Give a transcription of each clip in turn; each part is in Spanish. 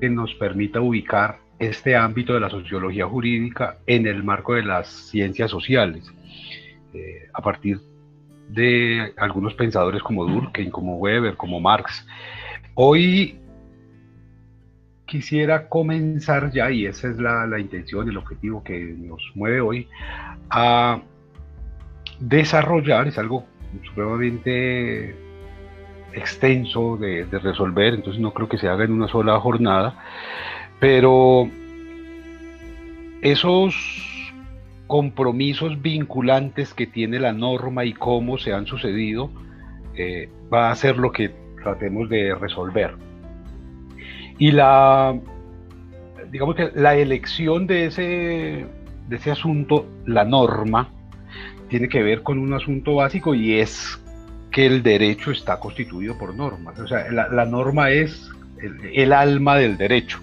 que nos permita ubicar este ámbito de la sociología jurídica en el marco de las ciencias sociales, eh, a partir de algunos pensadores como Durkheim, como Weber, como Marx. Hoy quisiera comenzar ya, y esa es la, intención, el objetivo que nos mueve hoy, a desarrollar, es algo supremamente extenso de, resolver, entonces no creo que se haga en una sola jornada, pero esos compromisos vinculantes que tiene la norma y cómo se han sucedido, eh, va a ser lo que tratemos de resolver. Y la, digamos que la elección de ese, de ese asunto, la norma, tiene que ver con un asunto básico y es que el derecho está constituido por normas. O sea, la, norma es el, alma del derecho.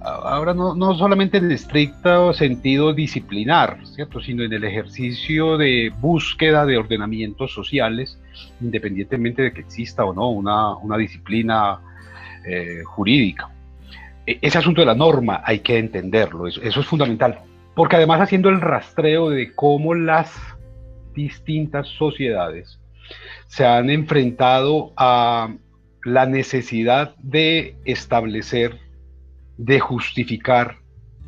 Ahora no, no, solamente en estricto sentido disciplinar, ¿cierto? sino en el ejercicio de búsqueda de ordenamientos sociales, independientemente de que exista o no una, una disciplina eh, jurídica. E, ese asunto de la norma hay que entenderlo, eso es fundamental, porque además haciendo el rastreo de cómo las distintas sociedades se han enfrentado a la necesidad de establecer, de justificar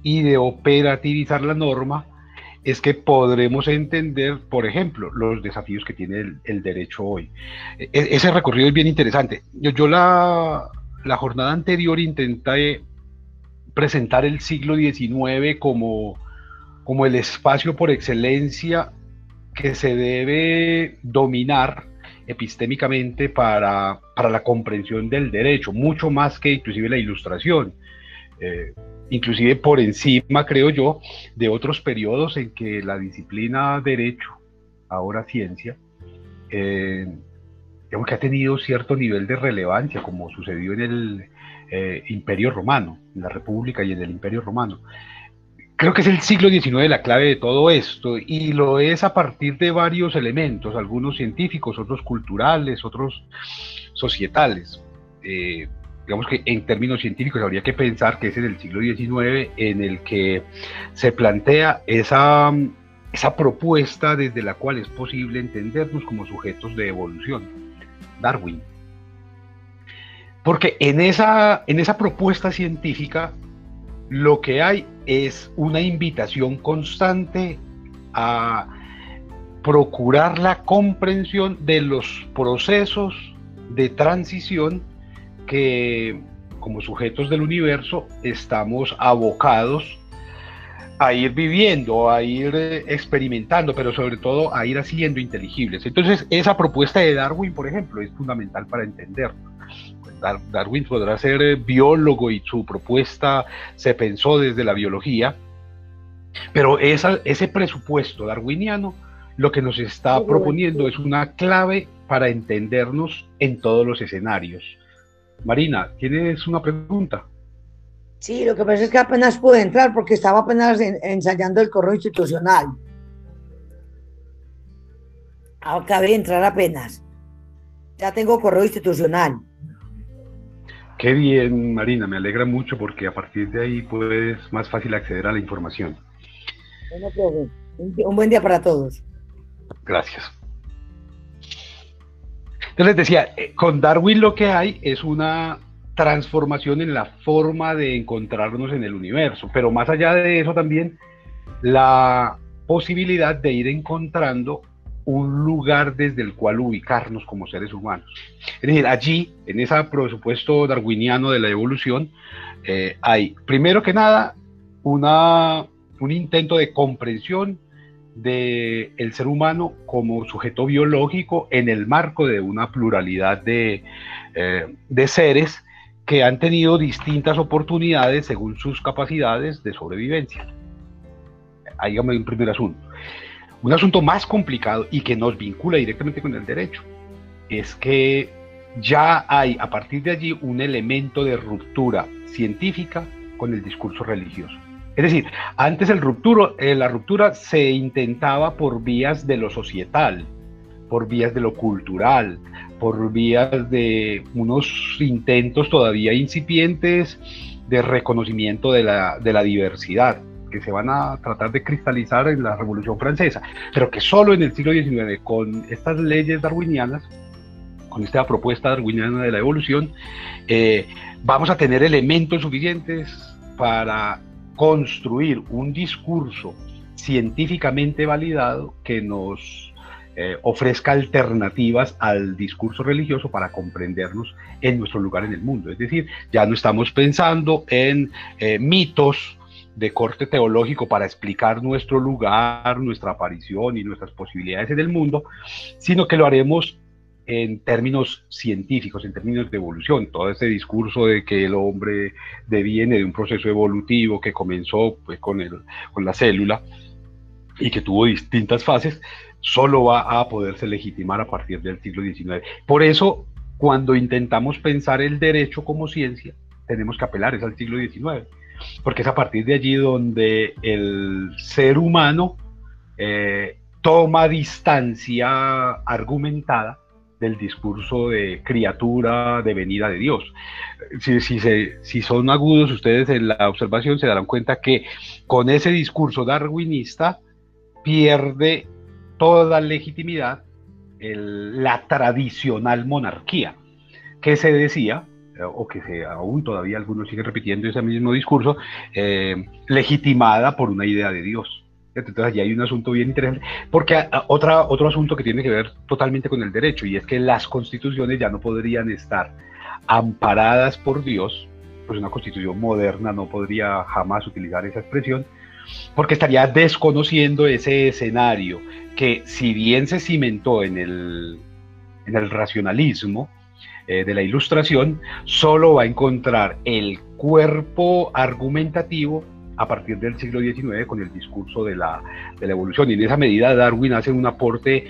y de operativizar la norma, es que podremos entender, por ejemplo, los desafíos que tiene el, derecho hoy. E, ese recorrido es bien interesante. Yo, la, la, jornada anterior intenté presentar el siglo XIX como, como el espacio por excelencia que se debe dominar epistémicamente para, la comprensión del derecho, mucho más que inclusive la ilustración. Eh, inclusive por encima, creo yo, de otros periodos en que la disciplina derecho, ahora ciencia, eh, digamos que ha tenido cierto nivel de relevancia, como sucedió en el eh, Imperio Romano, en la República y en el Imperio Romano. Creo que es el siglo XIX la clave de todo esto y lo es a partir de varios elementos, algunos científicos, otros culturales, otros societales. Eh, digamos que en términos científicos habría que pensar que es en el siglo XIX en el que se plantea esa, esa propuesta desde la cual es posible entendernos como sujetos de evolución, Darwin. Porque en esa, en esa propuesta científica lo que hay es una invitación constante a procurar la comprensión de los procesos de transición que como sujetos del universo estamos abocados a ir viviendo, a ir experimentando, pero sobre todo a ir haciendo inteligibles. Entonces, esa propuesta de Darwin, por ejemplo, es fundamental para entenderlo. Darwin podrá ser eh, biólogo y su propuesta se pensó desde la biología, pero ese presupuesto darwiniano lo que nos está proponiendo es una clave para entendernos en todos los escenarios. Marina, ¿tienes una pregunta? Sí, lo que pasa es que apenas pude entrar porque estaba apenas ensayando el correo institucional. Acabé de entrar apenas. Ya tengo correo institucional. Qué bien, Marina, me alegra mucho porque a partir de ahí puedes más fácil acceder a la información. Bueno, un buen día para todos. Gracias. Entonces les decía, eh, con Darwin lo que hay es una transformación en la forma de encontrarnos en el universo, pero más allá de eso también la posibilidad de ir encontrando un lugar desde el cual ubicarnos como seres humanos. Es decir, allí, en ese presupuesto darwiniano de la evolución, eh, hay, primero que nada, un intento de comprensión del el ser humano como sujeto biológico en el marco de una pluralidad de, eh, seres que han tenido distintas oportunidades según sus capacidades de sobrevivencia. Ahí un primer asunto. Un asunto más complicado y que nos vincula directamente con el derecho es que ya hay a partir de allí un elemento de ruptura científica con el discurso religioso. Es decir, antes eh, la ruptura se intentaba por vías de lo societal, por vías de lo cultural, por vías de unos intentos todavía incipientes de reconocimiento de la diversidad, que se van a tratar de cristalizar en la Revolución Francesa, pero que solo en el siglo XIX, con estas leyes darwinianas, con esta propuesta darwiniana de la evolución, eh, vamos a tener elementos suficientes para construir un discurso científicamente validado que nos eh, ofrezca alternativas al discurso religioso para comprendernos en nuestro lugar en el mundo. Es decir, ya no estamos pensando en eh, mitos de corte teológico para explicar nuestro lugar, nuestra aparición y nuestras posibilidades en el mundo, sino que lo haremos en términos científicos, en términos de evolución. Todo este discurso de que el hombre deviene de un proceso evolutivo que comenzó pues, con, el, con la célula y que tuvo distintas fases, solo va a poderse legitimar a partir del siglo XIX. Por eso, cuando intentamos pensar el derecho como ciencia, tenemos que apelar es al siglo XIX, porque es a partir de allí donde el ser humano eh, toma distancia argumentada del discurso de criatura de venida de Dios. Si, son agudos ustedes en la observación, se darán cuenta que con ese discurso darwinista pierde toda legitimidad la tradicional monarquía, que se decía, o que se, aún todavía algunos siguen repitiendo ese mismo discurso, eh, legitimada por una idea de Dios. Entonces allí hay un asunto bien interesante, porque otra, otro asunto que tiene que ver totalmente con el derecho, y es que las constituciones ya no podrían estar amparadas por Dios, pues una constitución moderna no podría jamás utilizar esa expresión, porque estaría desconociendo ese escenario que si bien se cimentó en el, en el racionalismo eh, de la ilustración, solo va a encontrar el cuerpo argumentativo a partir del siglo XIX con el discurso de la, de la evolución. Y en esa medida Darwin hace un aporte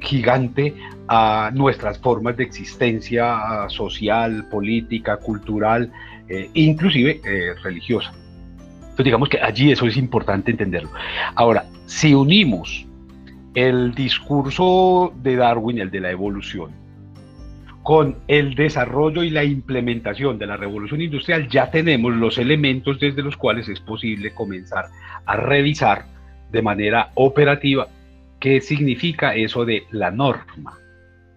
gigante a nuestras formas de existencia social, política, cultural, eh, inclusive eh, religiosa. Entonces digamos que allí eso es importante entenderlo. Ahora, si unimos el discurso de Darwin, el de la evolución, con el desarrollo y la implementación de la revolución industrial, ya tenemos los elementos desde los cuales es posible comenzar a revisar de manera operativa qué significa eso de la norma.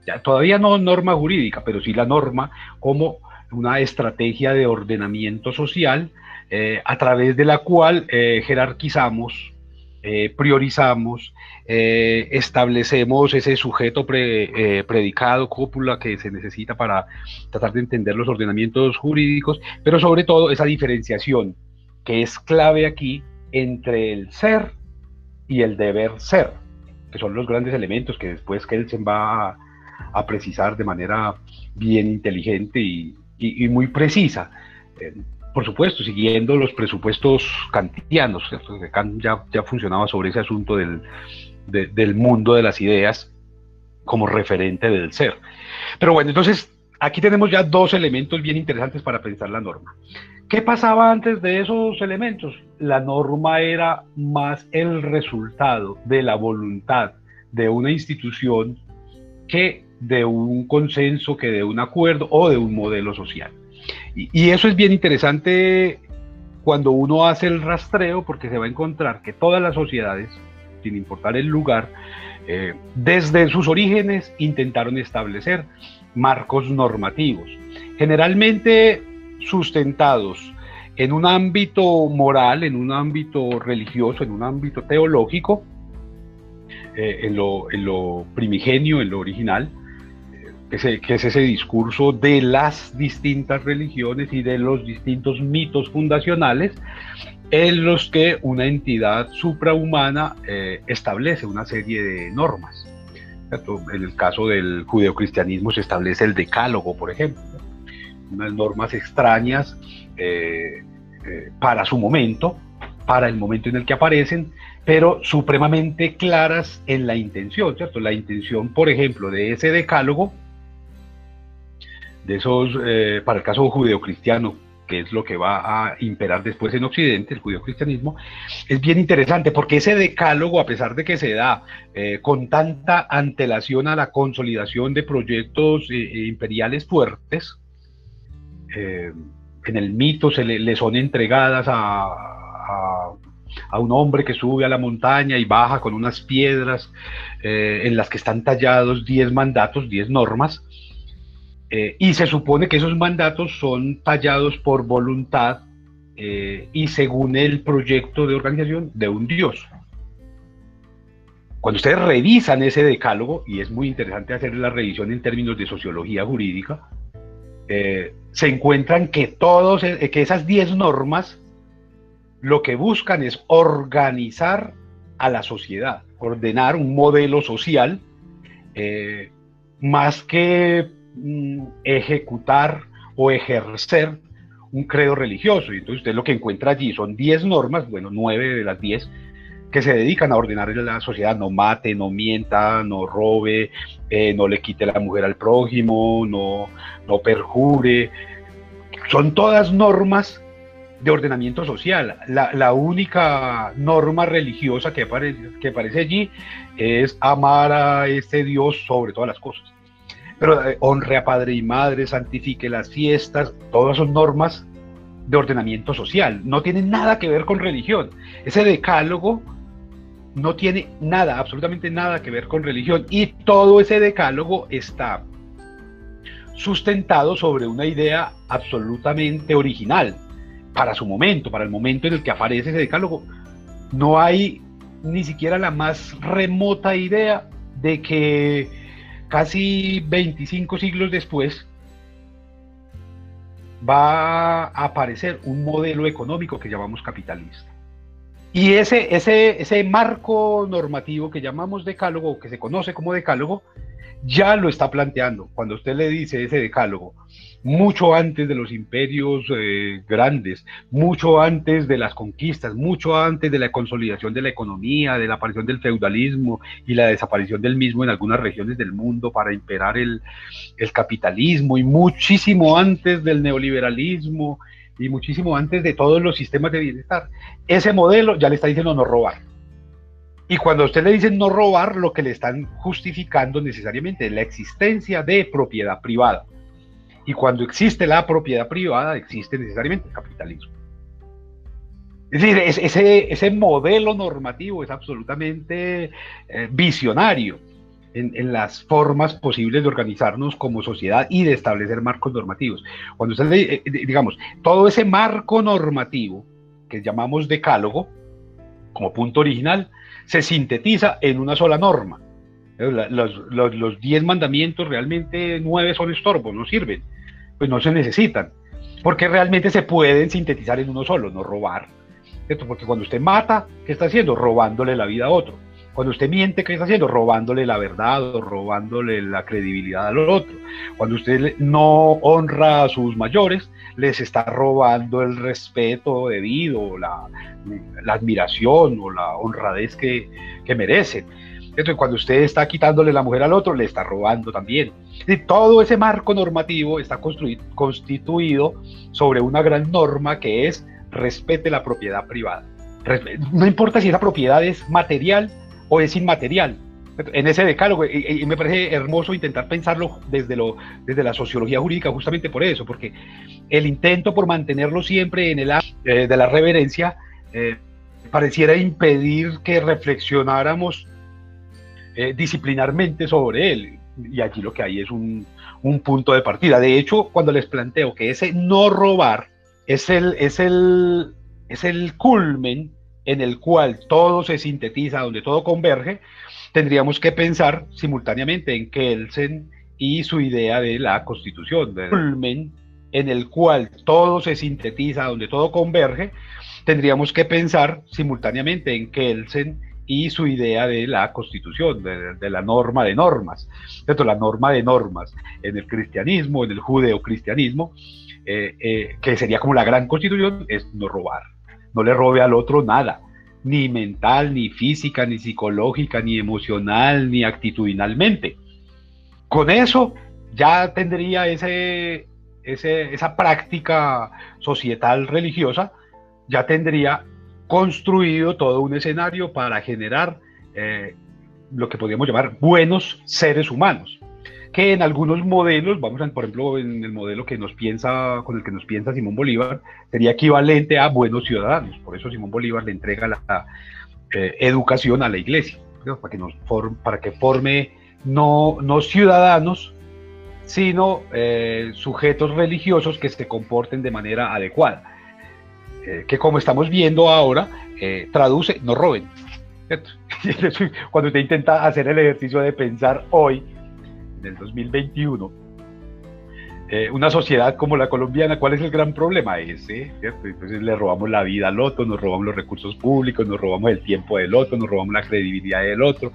Ya, todavía no norma jurídica, pero sí la norma como una estrategia de ordenamiento social eh, a través de la cual eh, jerarquizamos, eh, priorizamos, establecemos ese sujeto predicado, cópula que se necesita para tratar de entender los ordenamientos jurídicos, pero sobre todo esa diferenciación que es clave aquí entre el ser y el deber ser, que son los grandes elementos que después Kelsen va a, precisar de manera bien inteligente y, muy precisa por supuesto, siguiendo los presupuestos kantianos. Kant ya, ya funcionaba sobre ese asunto del, del mundo de las ideas como referente del ser. Pero bueno, entonces aquí tenemos ya dos elementos bien interesantes para pensar la norma. ¿Qué pasaba antes de esos elementos? La norma era más el resultado de la voluntad de una institución que de un consenso, que de un acuerdo o de un modelo social. Y, eso es bien interesante cuando uno hace el rastreo porque se va a encontrar que todas las sociedades, sin importar el lugar, eh, desde sus orígenes intentaron establecer marcos normativos, generalmente sustentados en un ámbito moral, en un ámbito religioso, en un ámbito teológico, eh, en, lo, en, lo, primigenio, en lo original, que, es ese discurso de las distintas religiones y de los distintos mitos fundacionales en los que una entidad suprahumana eh, establece una serie de normas. En el caso del judeocristianismo se establece el decálogo, por ejemplo, unas normas extrañas eh, eh, para su momento, para el momento en el que aparecen, pero supremamente claras en la intención, ¿cierto? La intención, por ejemplo, de ese decálogo de esos, eh, para el caso judeo-cristiano, que es lo que va a imperar después en Occidente, el judeo-cristianismo, es bien interesante porque ese decálogo, a pesar de que se da eh, con tanta antelación a la consolidación de proyectos eh, imperiales fuertes, en el mito se le, son entregadas a, un hombre que sube a la montaña y baja con unas piedras en las que están tallados 10 mandatos, 10 normas, eh, y se supone que esos mandatos son tallados por voluntad eh, y según el proyecto de organización de un dios. Cuando ustedes revisan ese decálogo, y es muy interesante hacer la revisión en términos de sociología jurídica, eh, se encuentran que, todos, que esas 10 normas lo que buscan es organizar a la sociedad, ordenar un modelo social, más que ejecutar o ejercer un credo religioso. Y entonces usted lo que encuentra allí son 10 normas, bueno, 9 de las 10, que se dedican a ordenar en la sociedad, no mate, no mienta, no robe, eh, no le quite la mujer al prójimo, no, no perjure. Son todas normas de ordenamiento social. La, única norma religiosa que aparece, que aparece allí es amar a este Dios sobre todas las cosas pero eh, honre a padre y madre, santifique las fiestas, todas son normas de ordenamiento social, no tienen nada que ver con religión. Ese decálogo no tiene nada, absolutamente nada que ver con religión y todo ese decálogo está sustentado sobre una idea absolutamente original para su momento, para el momento en el que aparece ese decálogo. No hay ni siquiera la más remota idea de que casi 25 siglos después, va a aparecer un modelo económico que llamamos capitalista. Y ese, ese, ese marco normativo que llamamos decálogo, que se conoce como decálogo, ya lo está planteando. Cuando usted le dice ese decálogo, mucho antes de los imperios eh, grandes, mucho antes de las conquistas, mucho antes de la consolidación de la economía, de la aparición del feudalismo y la desaparición del mismo en algunas regiones del mundo para imperar el, el capitalismo y muchísimo antes del neoliberalismo y muchísimo antes de todos los sistemas de bienestar. Ese modelo ya le está diciendo no robar. Y cuando usted le dice no robar, lo que le están justificando necesariamente es la existencia de propiedad privada. Y cuando existe la propiedad privada, existe necesariamente el capitalismo. Es decir, ese, modelo normativo es absolutamente eh, visionario en, las formas posibles de organizarnos como sociedad y de establecer marcos normativos. Cuando usted, eh, eh, digamos, todo ese marco normativo que llamamos decálogo, como punto original, se sintetiza en una sola norma. Los, diez mandamientos realmente nueve son estorbos, no sirven, pues no se necesitan, porque realmente se pueden sintetizar en uno solo, no robar. Porque cuando usted mata, ¿qué está haciendo? Robándole la vida a otro. Cuando usted miente, ¿qué está haciendo? Robándole la verdad o robándole la credibilidad al otro. Cuando usted no honra a sus mayores, les está robando el respeto debido, la, admiración o la honradez que, que merecen. Entonces, cuando usted está quitándole la mujer al otro, le está robando también. Y todo ese marco normativo está constituido sobre una gran norma que es respete la propiedad privada. No importa si esa propiedad es material o es inmaterial. En ese decálogo, y, me parece hermoso intentar pensarlo desde, lo, desde la sociología jurídica, justamente por eso, porque el intento por mantenerlo siempre en el eh, de la reverencia eh, pareciera impedir que reflexionáramos eh, disciplinarmente sobre él. Y allí lo que hay es un, un, punto de partida. De hecho, cuando les planteo que ese no robar es el, es el, es el culmen en el cual todo se sintetiza, donde todo converge, tendríamos que pensar simultáneamente en Kelsen y su idea de la constitución, del culmen en el cual todo se sintetiza, donde todo converge, tendríamos que pensar simultáneamente en Kelsen y su idea de la constitución, de, la norma de normas. La norma de normas en el cristianismo, en el judeocristianismo, eh, eh, que sería como la gran constitución, es no robar no le robe al otro nada, ni mental, ni física, ni psicológica, ni emocional, ni actitudinalmente. Con eso ya tendría ese, esa práctica societal religiosa, ya tendría construido todo un escenario para generar eh, lo que podríamos llamar buenos seres humanos. Que en algunos modelos, vamos a, por ejemplo, en el modelo que nos piensa, con el que nos piensa Simón Bolívar, sería equivalente a buenos ciudadanos. Por eso Simón Bolívar le entrega la eh, educación a la iglesia, para, que nos para que forme no, no ciudadanos, sino eh, sujetos religiosos que se comporten de manera adecuada. Eh, que como estamos viendo ahora, traduce, no roben. Cuando usted intenta hacer el ejercicio de pensar hoy, del 2021, eh, una sociedad como la colombiana, ¿cuál es el gran problema? Ese, ¿cierto? Entonces le robamos la vida al otro, nos robamos los recursos públicos, nos robamos el tiempo del otro, nos robamos la credibilidad del otro,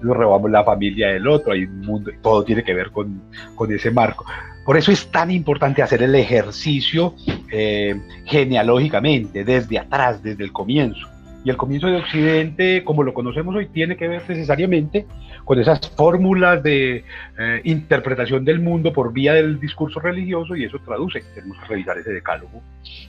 nos robamos la familia del otro, hay un mundo, todo tiene que ver con, con ese marco. Por eso es tan importante hacer el ejercicio eh, genealógicamente, desde atrás, desde el comienzo. Y el comienzo de Occidente, como lo conocemos hoy, tiene que ver necesariamente con esas fórmulas de eh, interpretación del mundo por vía del discurso religioso y eso traduce. Tenemos que revisar ese decálogo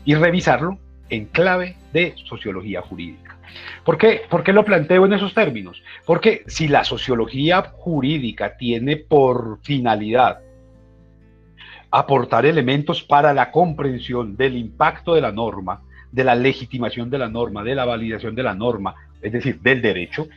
y revisarlo en clave de sociología jurídica. ¿Por qué? ¿Por qué lo planteo en esos términos? Porque si la sociología jurídica tiene por finalidad aportar elementos para la comprensión del impacto de la norma, de la legitimación de la norma, de la validación de la norma, es decir, del derecho,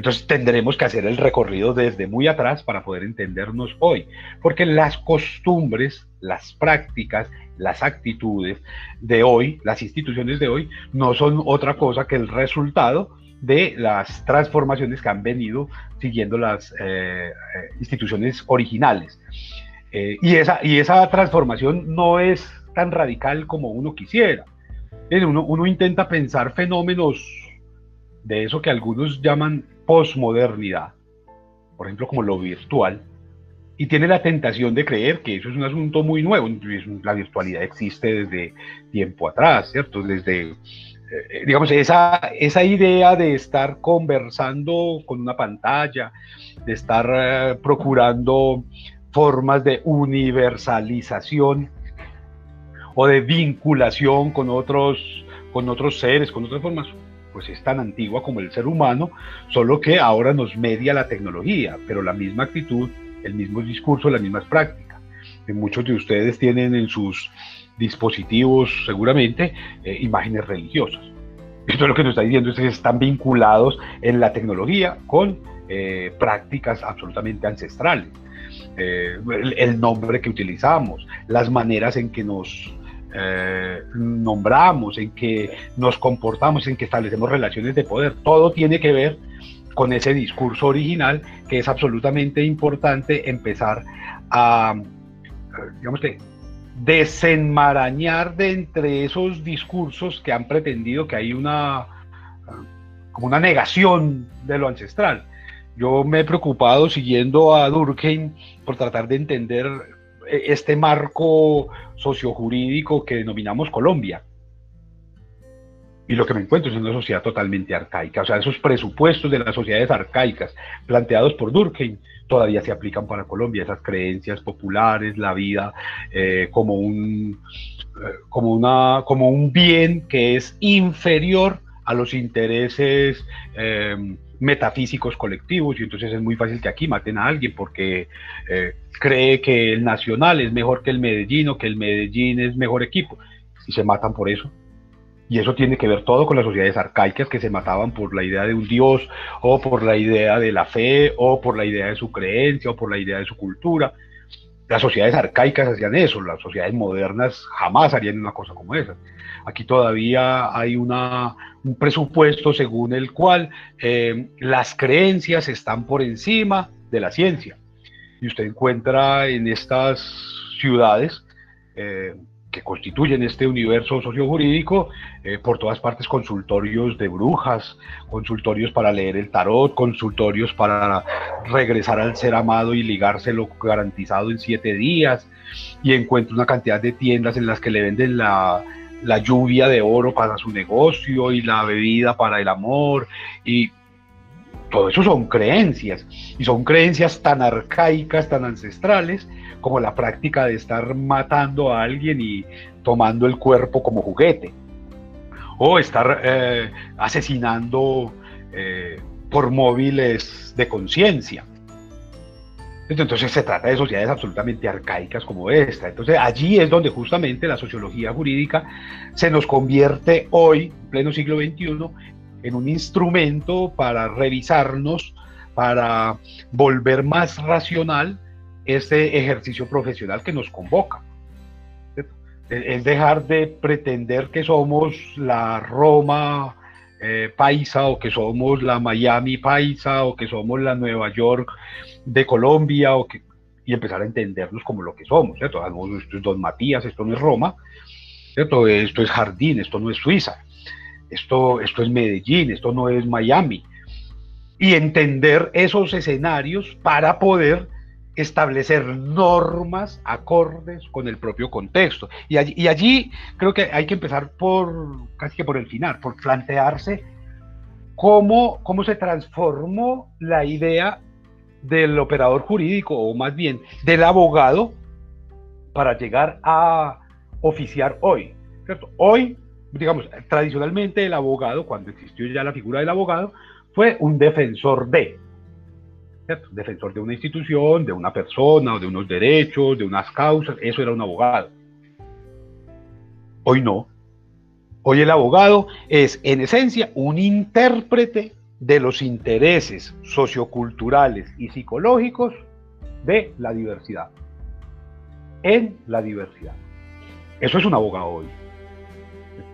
entonces tendremos que hacer el recorrido desde muy atrás para poder entendernos hoy, porque las costumbres, las prácticas, las actitudes de hoy, las instituciones de hoy, no son otra cosa que el resultado de las transformaciones que han venido siguiendo las eh, eh, instituciones originales. Eh, y, esa, y esa transformación no es tan radical como uno quisiera. Uno, intenta pensar fenómenos de eso que algunos llaman posmodernidad, por ejemplo, como lo virtual, y tiene la tentación de creer que eso es un asunto muy nuevo. La virtualidad existe desde tiempo atrás, ¿cierto? Desde, eh, digamos, esa, esa idea de estar conversando con una pantalla, de estar eh, procurando formas de universalización o de vinculación con otros, con otros seres, con otras formas, pues es tan antigua como el ser humano, solo que ahora nos media la tecnología, pero la misma actitud, el mismo discurso, las mismas prácticas. Que muchos de ustedes tienen en sus dispositivos seguramente eh, imágenes religiosas. Esto es lo que nos está diciendo, es que están vinculados en la tecnología con eh, prácticas absolutamente ancestrales. Eh, el, nombre que utilizamos, las maneras en que nos eh, nombramos, en que nos comportamos, en que establecemos relaciones de poder. Todo tiene que ver con ese discurso original que es absolutamente importante empezar a, digamos que, desenmarañar de entre esos discursos que han pretendido que hay una, como una negación de lo ancestral. Yo me he preocupado siguiendo a Durkheim por tratar de entender este marco sociojurídico que denominamos Colombia. Y lo que me encuentro es una sociedad totalmente arcaica. O sea, esos presupuestos de las sociedades arcaicas planteados por Durkheim todavía se aplican para Colombia. Esas creencias populares, la vida eh, como, un, eh, como, una, como un bien que es inferior a los intereses eh, metafísicos colectivos y entonces es muy fácil que aquí maten a alguien porque cree que el Nacional es mejor que el Medellín o que el Medellín es mejor equipo y se matan por eso. Y eso tiene que ver todo con las sociedades arcaicas que se mataban por la idea de un dios o por la idea de la fe o por la idea de su creencia o por la idea de su cultura. Las sociedades arcaicas hacían eso, las sociedades modernas jamás harían una cosa como esa. Aquí todavía hay un presupuesto según el cual eh, las creencias están por encima de la ciencia. Y usted encuentra en estas ciudades eh, que constituyen este universo sociojurídico, eh, por todas partes consultorios de brujas, consultorios para leer el tarot, consultorios para regresar al ser amado y ligárselo garantizado en siete días, y encuentra una cantidad de tiendas en las que le venden la, la lluvia de oro para su negocio y la bebida para el amor y todo eso son creencias y son creencias tan arcaicas, tan ancestrales como la práctica de estar matando a alguien y tomando el cuerpo como juguete o estar eh, asesinando eh, por móviles de conciencia. Entonces se trata de sociedades absolutamente arcaicas como esta. Entonces allí es donde justamente la sociología jurídica se nos convierte hoy, en pleno siglo XXI, en un instrumento para revisarnos, para volver más racional este ejercicio profesional que nos convoca. Es dejar de pretender que somos la Roma eh, paisa o que somos la Miami paisa o que somos la Nueva York de Colombia o que, y empezar a entendernos como lo que somos. ¿cierto? Esto es Don Matías, esto no es Roma, ¿cierto? esto es Jardín, esto no es Suiza, esto, esto es Medellín, esto no es Miami. Y entender esos escenarios para poder establecer normas acordes con el propio contexto. Y allí, y allí, creo que hay que empezar por, casi que por el final, por plantearse cómo, cómo se transformó la idea del operador jurídico, o más bien del abogado, para llegar a oficiar hoy. ¿cierto? Hoy, digamos, tradicionalmente el abogado, cuando existió ya la figura del abogado, fue un defensor de, defensor de una institución, de una persona, de unos derechos, de unas causas, eso era un abogado. Hoy no. Hoy el abogado es, en esencia, un intérprete de los intereses socioculturales y psicológicos de la diversidad. En la diversidad. Eso es un abogado hoy.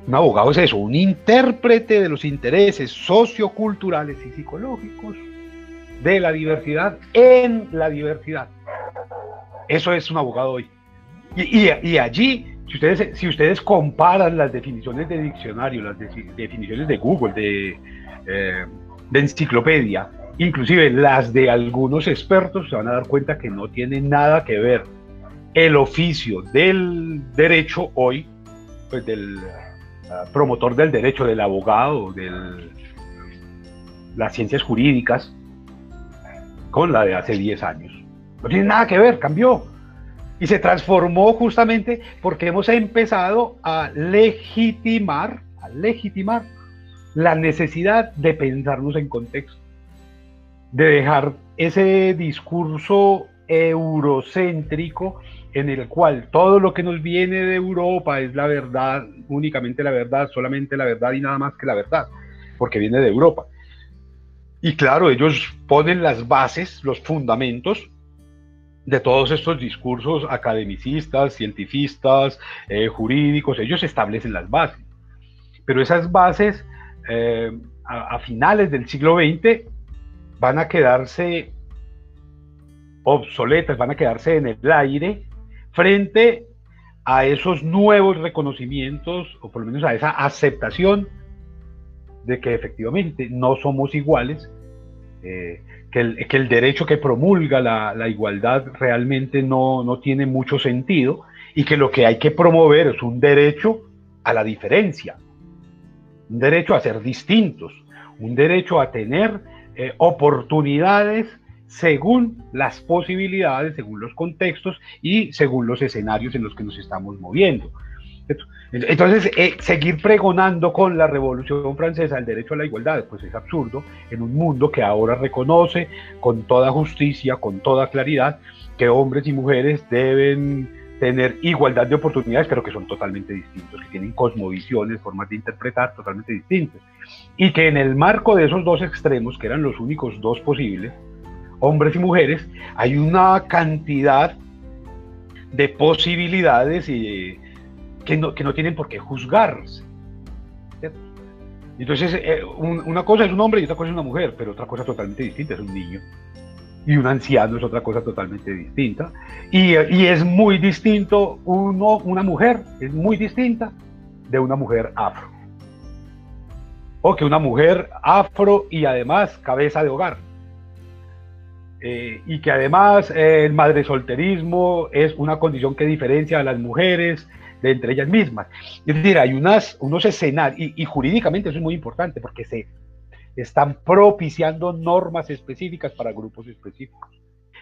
Un abogado es eso, un intérprete de los intereses socioculturales y psicológicos de la diversidad en la diversidad. Eso es un abogado hoy. Y, allí, si ustedes, comparan las definiciones de diccionario, las definiciones de Google, de, eh, de enciclopedia, inclusive las de algunos expertos, se van a dar cuenta que no tiene nada que ver el oficio del derecho hoy, pues del promotor del derecho, del abogado, de las ciencias jurídicas, con la de hace 10 años. No tiene nada que ver, cambió. Y se transformó justamente porque hemos empezado a legitimar, a legitimar la necesidad de pensarnos en contexto, de dejar ese discurso eurocéntrico en el cual todo lo que nos viene de Europa es la verdad, únicamente la verdad, solamente la verdad y nada más que la verdad, porque viene de Europa. Y claro, ellos ponen las bases, los fundamentos de todos estos discursos academicistas, cientifistas, eh, jurídicos, ellos establecen las bases. Pero esas bases eh, a, finales del siglo XX van a quedarse obsoletas, van a quedarse en el aire frente a esos nuevos reconocimientos, o por lo menos a esa aceptación de que efectivamente no somos iguales, eh, que, el, derecho que promulga la, igualdad realmente no, no, tiene mucho sentido y que lo que hay que promover es un derecho a la diferencia, un derecho a ser distintos, un derecho a tener eh, oportunidades según las posibilidades, según los contextos y según los escenarios en los que nos estamos moviendo. Entonces, eh, seguir pregonando con la Revolución Francesa el derecho a la igualdad, pues es absurdo en un mundo que ahora reconoce con toda justicia, con toda claridad, que hombres y mujeres deben tener igualdad de oportunidades, pero que son totalmente distintos, que tienen cosmovisiones, formas de interpretar totalmente distintas. Y que en el marco de esos dos extremos, que eran los únicos dos posibles, hombres y mujeres, hay una cantidad de posibilidades y que no, tienen por qué juzgarse. Entonces, eh, una cosa es un hombre y otra cosa es una mujer, pero otra cosa totalmente distinta es un niño. Y un anciano es otra cosa totalmente distinta. Y, es muy distinto una mujer, es muy distinta de una mujer afro. O que una mujer afro y además cabeza de hogar. Eh, y que además eh, el madre solterismo es una condición que diferencia a las mujeres de entre ellas mismas. Es decir, hay unas, unos escenarios, y, jurídicamente eso es muy importante porque se están propiciando normas específicas para grupos específicos.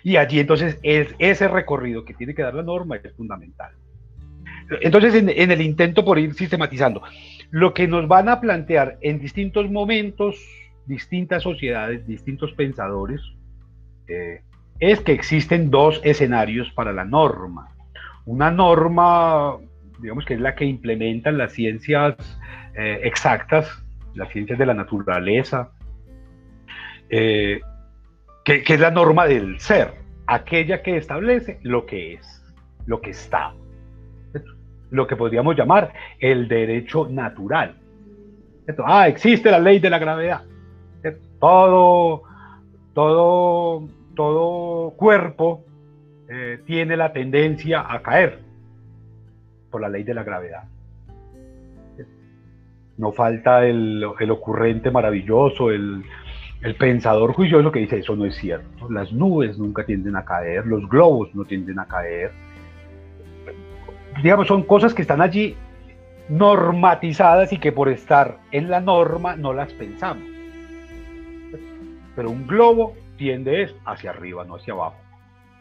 Y allí entonces es, ese recorrido que tiene que dar la norma es fundamental. Entonces, en, el intento por ir sistematizando, lo que nos van a plantear en distintos momentos, distintas sociedades, distintos pensadores, eh, es que existen dos escenarios para la norma. Una norma, digamos que es la que implementan las ciencias eh, exactas, las ciencias de la naturaleza, eh, que, es la norma del ser, aquella que establece lo que es, lo que está, lo que podríamos llamar el derecho natural. Ah, existe la ley de la gravedad. Todo, todo, todo cuerpo eh, tiene la tendencia a caer por la ley de la gravedad. No falta el, el ocurrente maravilloso, el, el pensador juicioso que dice eso no es cierto. Las nubes nunca tienden a caer, los globos no tienden a caer. Digamos, son cosas que están allí normatizadas y que por estar en la norma no las pensamos. Pero un globo tiende hacia arriba, no hacia abajo,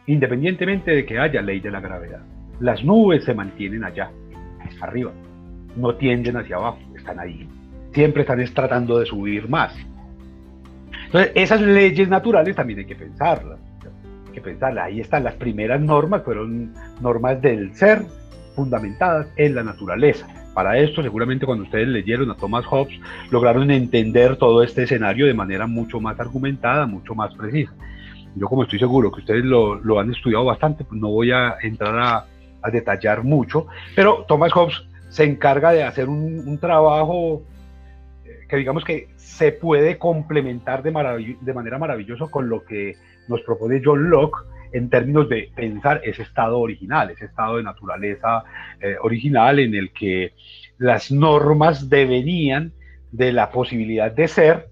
independientemente de que haya ley de la gravedad. Las nubes se mantienen allá, arriba, no tienden hacia abajo, están ahí. Siempre están tratando de subir más. Entonces, esas leyes naturales también hay que pensarlas. Hay que pensarlas. Ahí están las primeras normas, fueron normas del ser fundamentadas en la naturaleza. Para esto, seguramente cuando ustedes leyeron a Thomas Hobbes, lograron entender todo este escenario de manera mucho más argumentada, mucho más precisa. Yo como estoy seguro que ustedes lo, han estudiado bastante, pues no voy a entrar a, detallar mucho, pero Thomas Hobbes se encarga de hacer un, trabajo eh, que digamos que se puede complementar de, de manera maravillosa con lo que nos propone John Locke en términos de pensar ese estado original, ese estado de naturaleza eh, original en el que las normas devenían de la posibilidad de ser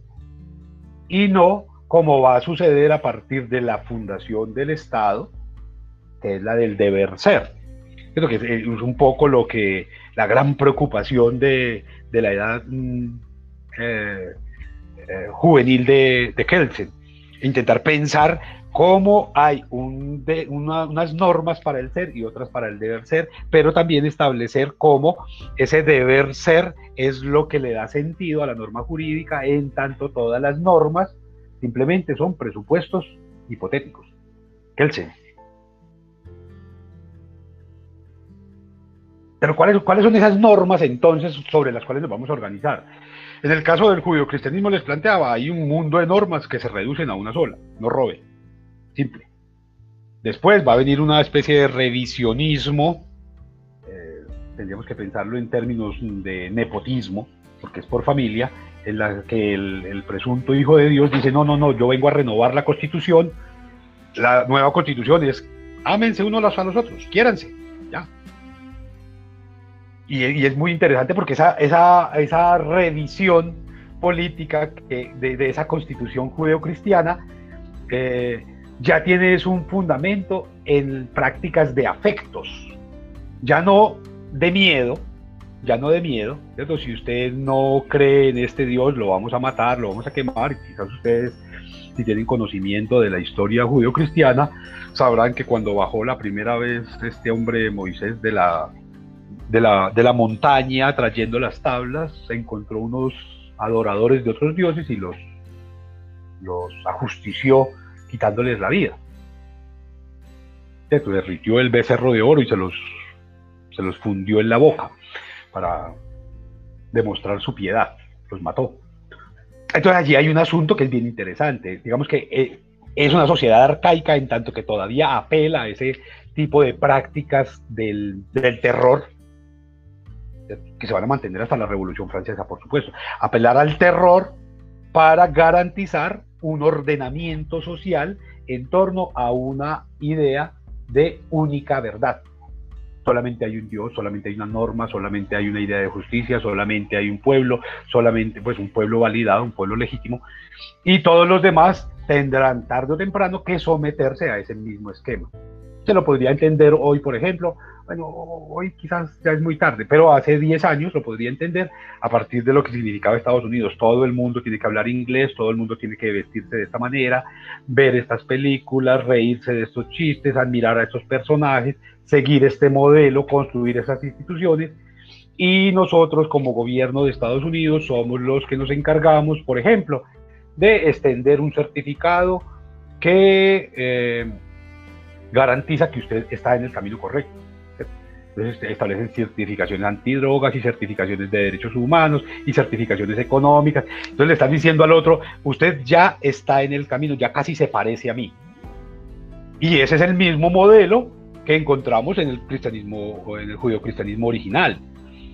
y no como va a suceder a partir de la fundación del Estado, que es la del deber ser. Creo que es un poco lo que la gran preocupación de, la edad mm, eh, eh, juvenil de, de Kelsen. Intentar pensar cómo hay unas normas para el ser y otras para el deber ser, pero también establecer cómo ese deber ser es lo que le da sentido a la norma jurídica, en tanto todas las normas simplemente son presupuestos hipotéticos. Kelsen. Pero ¿cuáles, ¿cuáles son esas normas entonces sobre las cuales nos vamos a organizar? En el caso del judio-cristianismo les planteaba, hay un mundo de normas que se reducen a una sola, no robe Simple. Después va a venir una especie de revisionismo, eh, tendríamos que pensarlo en términos de nepotismo, porque es por familia, en la que el, presunto hijo de Dios dice, no, no, no, yo vengo a renovar la constitución, la nueva constitución es, ámense unos a los otros, quiéranse, ya. Y, es muy interesante porque esa, esa, esa revisión política de, de, esa constitución judeocristiana eh, ya tienes un fundamento en prácticas de afectos, ya no de miedo, ya no de miedo, ¿cierto? Si usted no cree en este Dios, lo vamos a matar, lo vamos a quemar, quizás ustedes, si tienen conocimiento de la historia judío-cristiana, sabrán que cuando bajó la primera vez este hombre Moisés de la, de la, de la montaña trayendo las tablas, se encontró unos adoradores de otros dioses y los, los ajustició quitándoles la vida. Se derritió el becerro de oro y se los, se los fundió en la boca para demostrar su piedad. Los mató. Entonces allí hay un asunto que es bien interesante. Digamos que eh, es una sociedad arcaica en tanto que todavía apela a ese tipo de prácticas del, del terror que se van a mantener hasta la Revolución Francesa, por supuesto. Apelar al terror para garantizar un ordenamiento social en torno a una idea de única verdad. Solamente hay un Dios, solamente hay una norma, solamente hay una idea de justicia, solamente hay un pueblo, solamente pues un pueblo validado, un pueblo legítimo, y todos los demás tendrán tarde o temprano que someterse a ese mismo esquema. Se lo podría entender hoy, por ejemplo, bueno, hoy quizás ya es muy tarde, pero hace 10 años lo podría entender a partir de lo que significaba Estados Unidos. Todo el mundo tiene que hablar inglés, todo el mundo tiene que vestirse de esta manera, ver estas películas, reírse de estos chistes, admirar a estos personajes, seguir este modelo, construir esas instituciones. Y nosotros como gobierno de Estados Unidos somos los que nos encargamos, por ejemplo, de extender un certificado que eh, garantiza que usted está en el camino correcto. Entonces establecen certificaciones antidrogas y certificaciones de derechos humanos y certificaciones económicas. Entonces le están diciendo al otro, usted ya está en el camino, ya casi se parece a mí. Y ese es el mismo modelo que encontramos en el cristianismo en el judío-cristianismo original.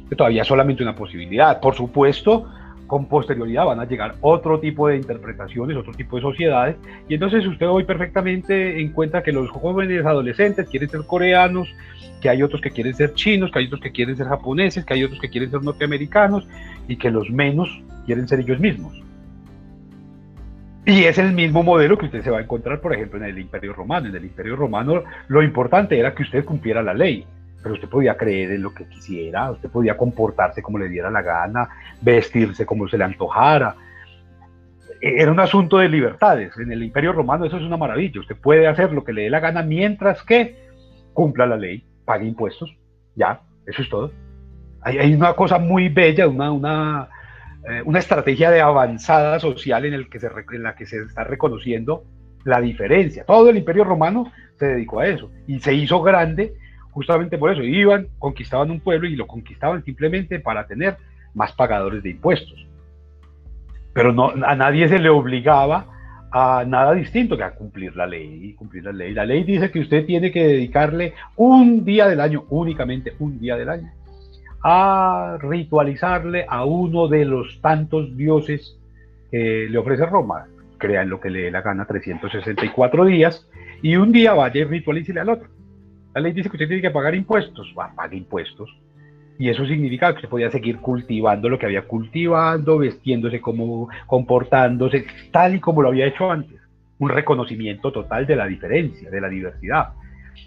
Que todavía es solamente una posibilidad. Por supuesto, con posterioridad van a llegar otro tipo de interpretaciones, otro tipo de sociedades, y entonces usted hoy perfectamente encuentra que los jóvenes adolescentes quieren ser coreanos, que hay otros que quieren ser chinos, que hay otros que quieren ser japoneses, que hay otros que quieren ser norteamericanos, y que los menos quieren ser ellos mismos. Y es el mismo modelo que usted se va a encontrar, por ejemplo, en el Imperio Romano. En el Imperio Romano lo importante era que usted cumpliera la ley pero usted podía creer en lo que quisiera, usted podía comportarse como le diera la gana, vestirse como se le antojara. E-, era un asunto de libertades. En el Imperio Romano eso es una maravilla. Usted puede hacer lo que le dé la gana mientras que cumpla la ley, pague impuestos. Ya, eso es todo. Hay, una cosa muy bella, una, una, eh, una estrategia de avanzada social en, en la que se está reconociendo la diferencia. Todo el Imperio Romano se dedicó a eso y se hizo grande justamente por eso, iban, conquistaban un pueblo y lo conquistaban simplemente para tener más pagadores de impuestos. Pero no, a nadie se le obligaba a nada distinto que a cumplir la ley, cumplir la ley. La ley dice que usted tiene que dedicarle un día del año, únicamente un día del año, a ritualizarle a uno de los tantos dioses que le ofrece Roma. Crean lo que le dé la gana 364 días y un día vaya y ritualícele al otro. La ley dice que usted tiene que pagar impuestos, va, pague impuestos. Y eso significa que usted podía seguir cultivando lo que había cultivando, vestiéndose como, comportándose, tal y como lo había hecho antes. Un reconocimiento total de la diferencia, de la diversidad.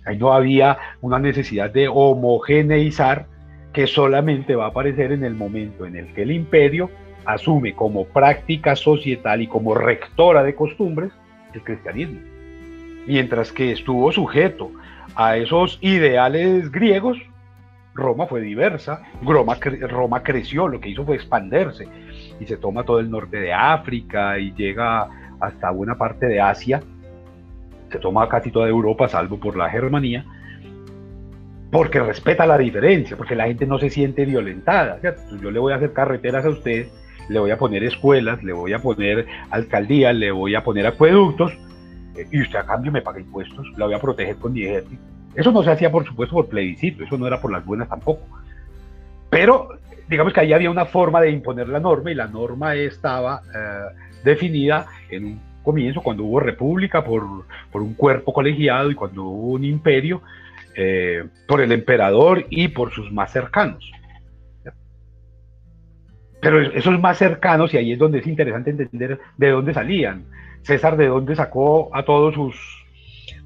Ahí no había una necesidad de homogeneizar que solamente va a aparecer en el momento en el que el imperio asume como práctica societal y como rectora de costumbres el cristianismo. Mientras que estuvo sujeto a esos ideales griegos, Roma fue diversa, Roma, Roma creció, lo que hizo fue expandirse y se toma todo el norte de África y llega hasta buena parte de Asia, se toma casi toda Europa, salvo por la Germanía, porque respeta la diferencia, porque la gente no se siente violentada. Yo le voy a hacer carreteras a usted, le voy a poner escuelas, le voy a poner alcaldías, le voy a poner acueductos, y usted a cambio me paga impuestos, la voy a proteger con mi ejército. Eso no se hacía, por supuesto, por plebiscito, eso no era por las buenas tampoco. Pero digamos que ahí había una forma de imponer la norma y la norma estaba eh, definida en un comienzo, cuando hubo república, por, por, un cuerpo colegiado y cuando hubo un imperio, eh, por el emperador y por sus más cercanos. Pero esos más cercanos, y ahí es donde es interesante entender de dónde salían. César de dónde sacó a todos sus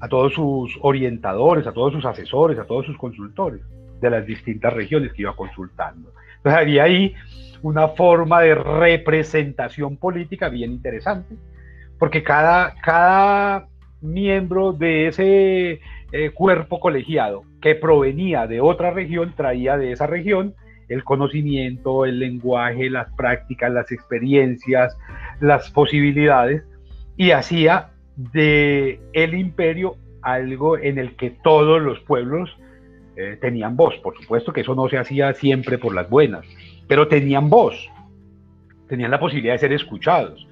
a todos sus orientadores, a todos sus asesores, a todos sus consultores de las distintas regiones que iba consultando. Entonces había ahí una forma de representación política bien interesante, porque cada, cada miembro de ese eh, cuerpo colegiado que provenía de otra región traía de esa región el conocimiento, el lenguaje, las prácticas, las experiencias, las posibilidades y hacía de el imperio algo en el que todos los pueblos eh, tenían voz. Por supuesto que eso no se hacía siempre por las buenas, pero tenían voz, tenían la posibilidad de ser escuchados.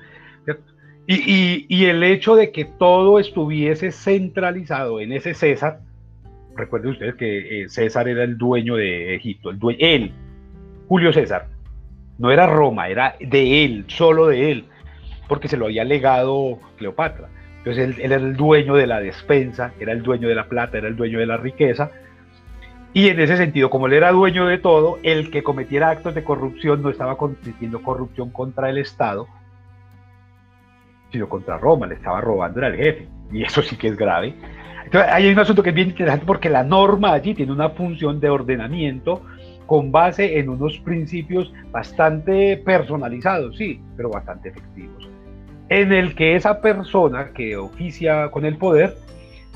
Y, el hecho de que todo estuviese centralizado en ese César, recuerden ustedes que eh, César era el dueño de Egipto, el dueño, él, Julio César, no era Roma, era de él, solo de él porque se lo había legado Cleopatra. Entonces él, era el dueño de la despensa, era el dueño de la plata, era el dueño de la riqueza. Y en ese sentido, como él era dueño de todo, el que cometiera actos de corrupción no estaba cometiendo corrupción contra el Estado, sino contra Roma, le estaba robando al jefe. Y eso sí que es grave. Entonces, hay un asunto que es bien interesante porque la norma allí tiene una función de ordenamiento con base en unos principios bastante personalizados, sí, pero bastante efectivos en el que esa persona que oficia con el poder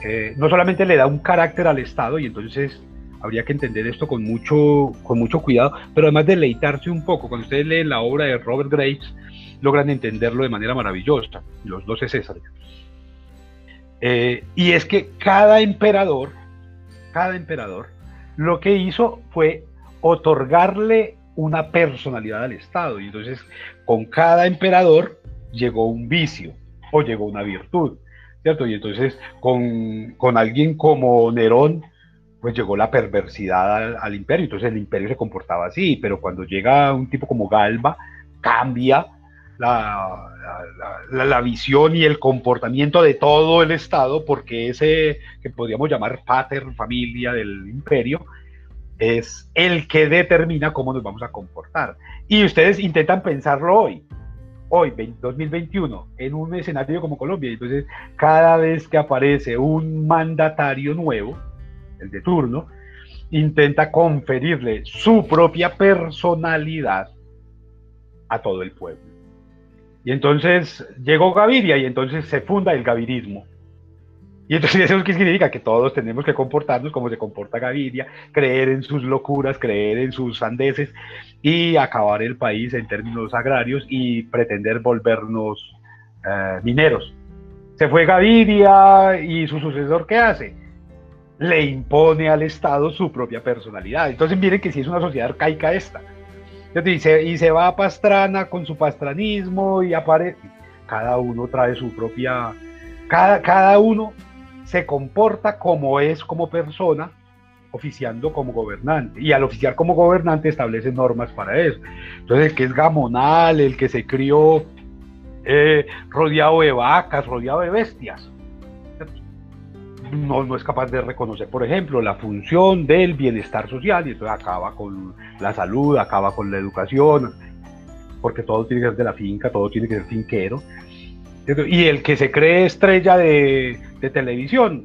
eh, no solamente le da un carácter al Estado, y entonces habría que entender esto con mucho, con mucho cuidado, pero además deleitarse un poco. Cuando ustedes leen la obra de Robert Graves, logran entenderlo de manera maravillosa, los doce Césares. Eh, y es que cada emperador, cada emperador, lo que hizo fue otorgarle una personalidad al Estado. Y entonces con cada emperador llegó un vicio o llegó una virtud, ¿cierto? Y entonces con, con alguien como Nerón, pues llegó la perversidad al, imperio, entonces el imperio se comportaba así, pero cuando llega un tipo como Galba, cambia la, la, visión y el comportamiento de todo el Estado, porque ese que podríamos llamar pater, familia del imperio, es el que determina cómo nos vamos a comportar. Y ustedes intentan pensarlo hoy, hoy, 2021, en un escenario como Colombia. Entonces, cada vez que aparece un mandatario nuevo, el de turno, intenta conferirle su propia personalidad a todo el pueblo. Y entonces llegó Gaviria y entonces se funda el gavirismo. Y entonces eso qué significa que todos tenemos que comportarnos como se comporta Gaviria, creer en sus locuras, creer en sus sandeces y acabar el país en términos agrarios y pretender volvernos eh, mineros. Se fue Gaviria y su sucesor, ¿qué hace? Le impone al Estado su propia personalidad. Entonces miren que si es una sociedad arcaica esta. Y se, y se va a Pastrana con su pastranismo y aparece. Cada uno trae su propia. Cada, cada uno se comporta como es como persona, oficiando como gobernante. Y al oficiar como gobernante establece normas para eso. Entonces, el que es gamonal, el que se crió eh, rodeado de vacas, rodeado de bestias, no, no es capaz de reconocer, por ejemplo, la función del bienestar social y entonces acaba con la salud, acaba con la educación, porque todo tiene que ser de la finca, todo tiene que ser finquero. Y el que se cree estrella de, televisión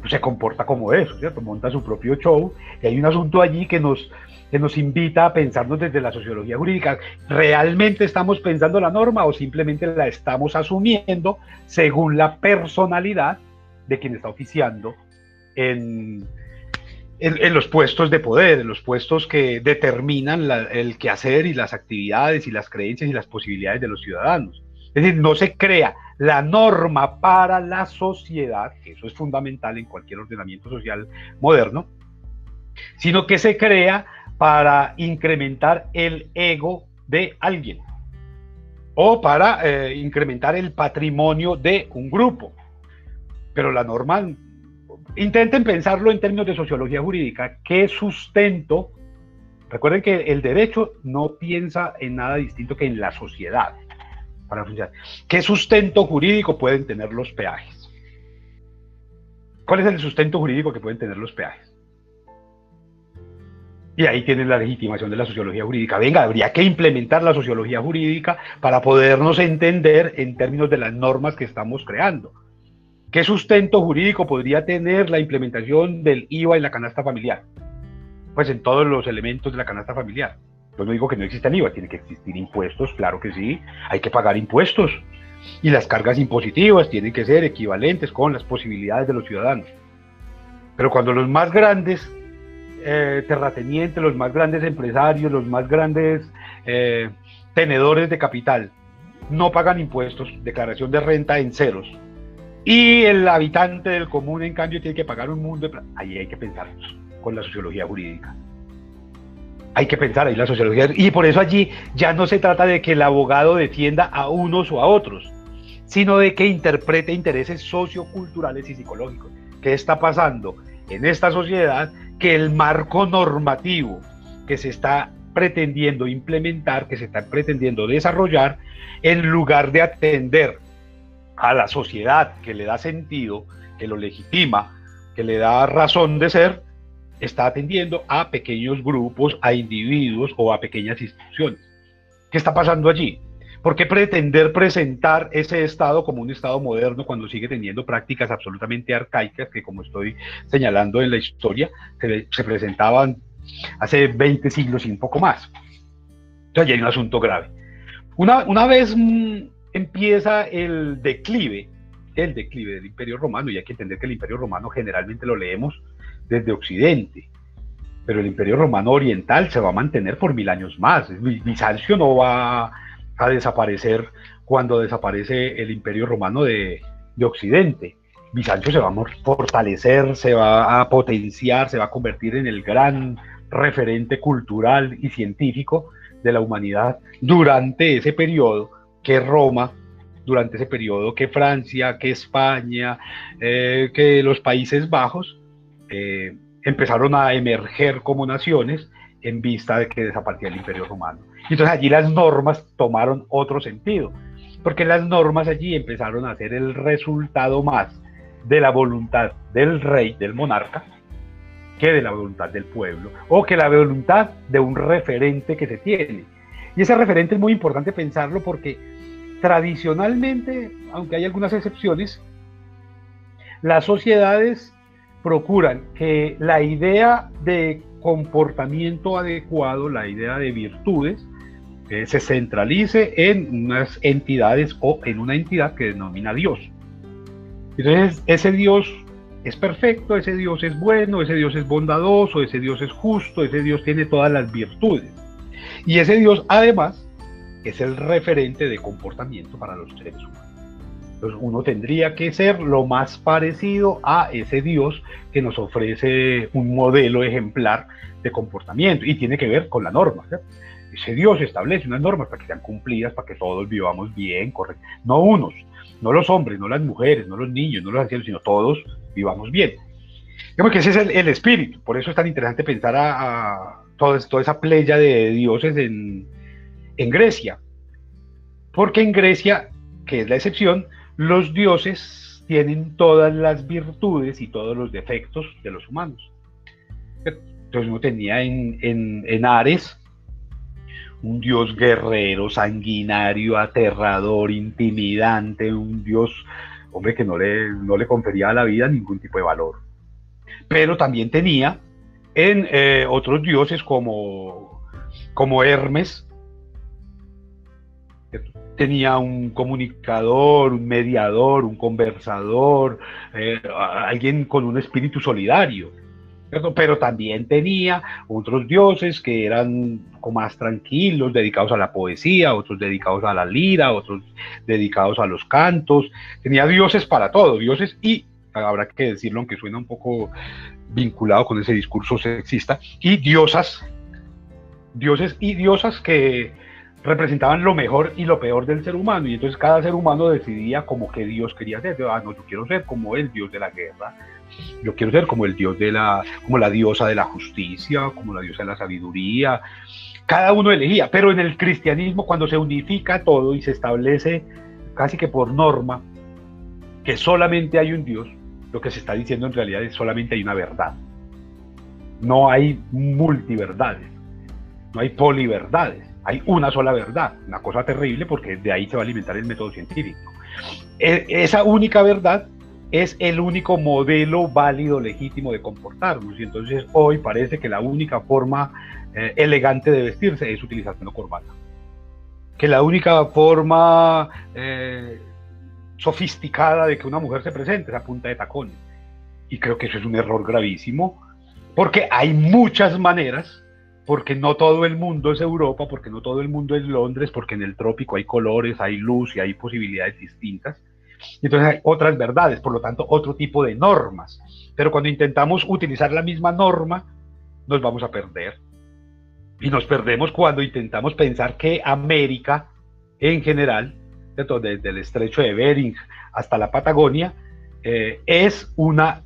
pues, se comporta como eso, ¿cierto? Monta su propio show y hay un asunto allí que nos, que nos invita a pensarnos desde la sociología jurídica. ¿Realmente estamos pensando la norma o simplemente la estamos asumiendo según la personalidad de quien está oficiando en, en, los puestos de poder, en los puestos que determinan el quehacer y las actividades y las creencias y las posibilidades de los ciudadanos? Es decir, no se crea la norma para la sociedad, que eso es fundamental en cualquier ordenamiento social moderno, sino que se crea para incrementar el ego de alguien o para eh, incrementar el patrimonio de un grupo. Pero la norma, intenten pensarlo en términos de sociología jurídica, ¿qué sustento? Recuerden que el derecho no piensa en nada distinto que en la sociedad para funcionar. ¿Qué sustento jurídico pueden tener los peajes? ¿Cuál es el sustento jurídico que pueden tener los peajes? Y ahí tienen la legitimación de la sociología jurídica. Venga, habría que implementar la sociología jurídica para podernos entender en términos de las normas que estamos creando. ¿Qué sustento jurídico podría tener la implementación del IVA en la canasta familiar? Pues en todos los elementos de la canasta familiar. Yo no digo que no exista IVA, tiene que existir impuestos, claro que sí, hay que pagar impuestos. Y las cargas impositivas tienen que ser equivalentes con las posibilidades de los ciudadanos. Pero cuando los más grandes eh, terratenientes, los más grandes empresarios, los más grandes eh, tenedores de capital no pagan impuestos, declaración de renta en ceros, y el habitante del común, en cambio, tiene que pagar un mundo de... Ahí hay que pensar con la sociología jurídica hay que pensar ahí la sociología. Y por eso allí ya no se trata de que el abogado defienda a unos o a otros, sino de que interprete intereses socioculturales y psicológicos. ¿Qué está pasando en esta sociedad? Que el marco normativo que se está pretendiendo implementar, que se está pretendiendo desarrollar, en lugar de atender a la sociedad que le da sentido, que lo legitima, que le da razón de ser, está atendiendo a pequeños grupos, a individuos o a pequeñas instituciones. ¿Qué está pasando allí? ¿Por qué pretender presentar ese Estado como un Estado moderno cuando sigue teniendo prácticas absolutamente arcaicas que, como estoy señalando en la historia, se, presentaban hace 20 siglos y un poco más? Entonces, hay un asunto grave. Una, una vez mm, empieza el declive, el declive del Imperio Romano, y hay que entender que el Imperio Romano generalmente lo leemos desde Occidente. Pero el Imperio Romano Oriental se va a mantener por mil años más. Bizancio no va a desaparecer cuando desaparece el Imperio Romano de, Occidente. Bizancio se va a fortalecer, se va a potenciar, se va a convertir en el gran referente cultural y científico de la humanidad durante ese periodo que Roma, durante ese periodo que Francia, que España, eh, que los Países Bajos eh, empezaron a emerger como naciones en vista de que desaparecía el Imperio Romano. Y entonces allí las normas tomaron otro sentido, porque las normas allí empezaron a ser el resultado más de la voluntad del rey, del monarca, que de la voluntad del pueblo, o que la voluntad de un referente que se tiene. Y ese referente es muy importante pensarlo porque tradicionalmente, aunque hay algunas excepciones, las sociedades procuran que la idea de comportamiento adecuado, la idea de virtudes, eh, se centralice en unas entidades o en una entidad que denomina Dios. Entonces, ese Dios es perfecto, ese Dios es bueno, ese Dios es bondadoso, ese Dios es justo, ese Dios tiene todas las virtudes. Y ese Dios, además, es el referente de comportamiento para los seres humanos. Entonces uno tendría que ser lo más parecido a ese Dios que nos ofrece un modelo ejemplar de comportamiento y tiene que ver con la norma. Ese Dios establece unas normas para que sean cumplidas, para que todos vivamos bien, correcto. No unos, no los hombres, no las mujeres, no los niños, no los ancianos, sino todos vivamos bien. Digamos que ese es el, espíritu, por eso es tan interesante pensar a, toda, esa playa de dioses en, en Grecia. Porque en Grecia, que es la excepción, los dioses tienen todas las virtudes y todos los defectos de los humanos. Entonces uno tenía en, Ares un dios guerrero, sanguinario, aterrador, intimidante, un dios, hombre, que no le, no le confería a la vida ningún tipo de valor. Pero también tenía en eh, otros dioses como, como Hermes, tenía un comunicador, un mediador, un conversador, eh, alguien con un espíritu solidario. Pero también tenía otros dioses que eran más tranquilos, dedicados a la poesía, otros dedicados a la lira, otros dedicados a los cantos. Tenía dioses para todo, dioses y, habrá que decirlo, aunque suena un poco vinculado con ese discurso sexista, y diosas, dioses y diosas que representaban lo mejor y lo peor del ser humano. Y entonces cada ser humano decidía como que Dios quería ser. Ah, no, yo quiero ser como el Dios de la guerra. Yo quiero ser como el Dios de la, como la diosa de la justicia, como la diosa de la sabiduría. Cada uno elegía. Pero en el cristianismo, cuando se unifica todo y se establece casi que por norma que solamente hay un Dios, lo que se está diciendo en realidad es solamente hay una verdad. No hay multiverdades, no hay poliverdades hay una sola verdad, una cosa terrible porque de ahí se va a alimentar el método científico. E, esa única verdad es el único modelo válido, legítimo de comportarnos. Y entonces hoy parece que la única forma eh, elegante de vestirse es utilizando corbata. Que la única forma eh, sofisticada de que una mujer se presente es a punta de tacones. Y creo que eso es un error gravísimo, porque hay muchas maneras porque no todo el mundo es Europa, porque no todo el mundo es Londres, porque en el trópico hay colores, hay luz y hay posibilidades distintas. Entonces hay otras verdades, por lo tanto, otro tipo de normas. Pero cuando intentamos utilizar la misma norma, nos vamos a perder. Y nos perdemos cuando intentamos pensar que América, en general, desde el estrecho de Bering hasta la Patagonia, eh, es una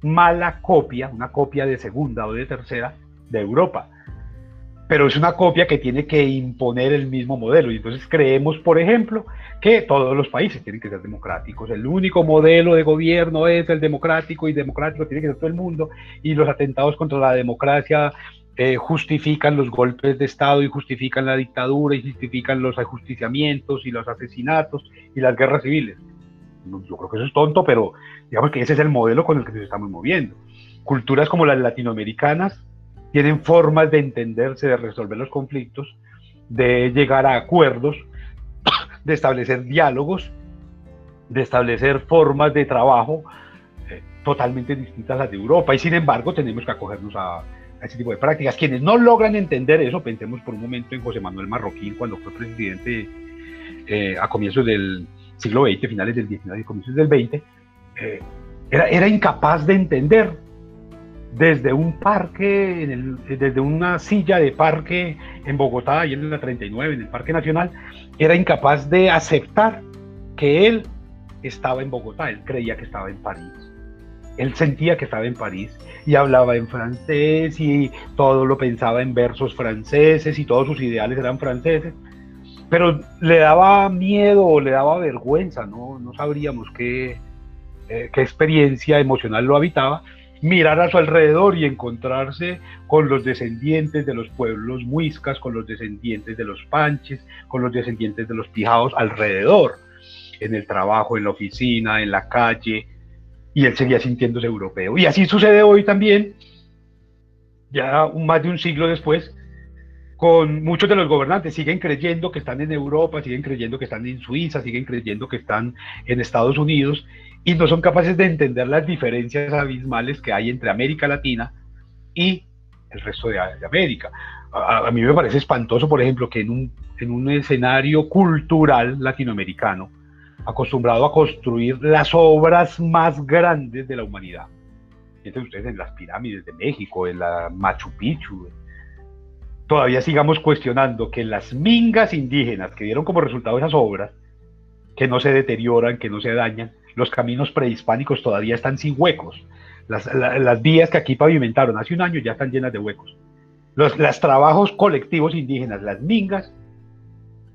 mala copia, una copia de segunda o de tercera de Europa pero es una copia que tiene que imponer el mismo modelo. Y entonces creemos, por ejemplo, que todos los países tienen que ser democráticos. El único modelo de gobierno es el democrático y democrático tiene que ser todo el mundo. Y los atentados contra la democracia eh, justifican los golpes de Estado y justifican la dictadura y justifican los ajusticiamientos y los asesinatos y las guerras civiles. Yo creo que eso es tonto, pero digamos que ese es el modelo con el que nos estamos moviendo. Culturas como las latinoamericanas tienen formas de entenderse, de resolver los conflictos, de llegar a acuerdos, de establecer diálogos, de establecer formas de trabajo eh, totalmente distintas a las de Europa. Y sin embargo, tenemos que acogernos a, ese tipo de prácticas. Quienes no logran entender eso, pensemos por un momento en José Manuel Marroquín cuando fue presidente eh, a comienzos del siglo XX, finales del XIX y comienzos del XX, eh, era, era, incapaz de entender desde un parque, desde una silla de parque en Bogotá, y en la 39, en el Parque Nacional, era incapaz de aceptar que él estaba en Bogotá, él creía que estaba en París. Él sentía que estaba en París y hablaba en francés y todo lo pensaba en versos franceses y todos sus ideales eran franceses, pero le daba miedo o le daba vergüenza, no, no sabríamos qué, eh, qué experiencia emocional lo habitaba, mirar a su alrededor y encontrarse con los descendientes de los pueblos muiscas, con los descendientes de los panches, con los descendientes de los pijados alrededor, en el trabajo, en la oficina, en la calle, y él seguía sintiéndose europeo. Y así sucede hoy también, ya más de un siglo después, con muchos de los gobernantes, siguen creyendo que están en Europa, siguen creyendo que están en Suiza, siguen creyendo que están en Estados Unidos, y no son capaces de entender las diferencias abismales que hay entre América Latina y el resto de, América. A, mí me parece espantoso, por ejemplo, que en un, en un escenario cultural latinoamericano, acostumbrado a construir las obras más grandes de la humanidad, piensen ustedes en las pirámides de México, en la Machu Picchu, todavía sigamos cuestionando que las mingas indígenas que dieron como resultado esas obras, que no se deterioran, que no se dañan, los caminos prehispánicos todavía están sin huecos. Las, vías que aquí pavimentaron hace un año ya están llenas de huecos. Los trabajos colectivos indígenas, las mingas,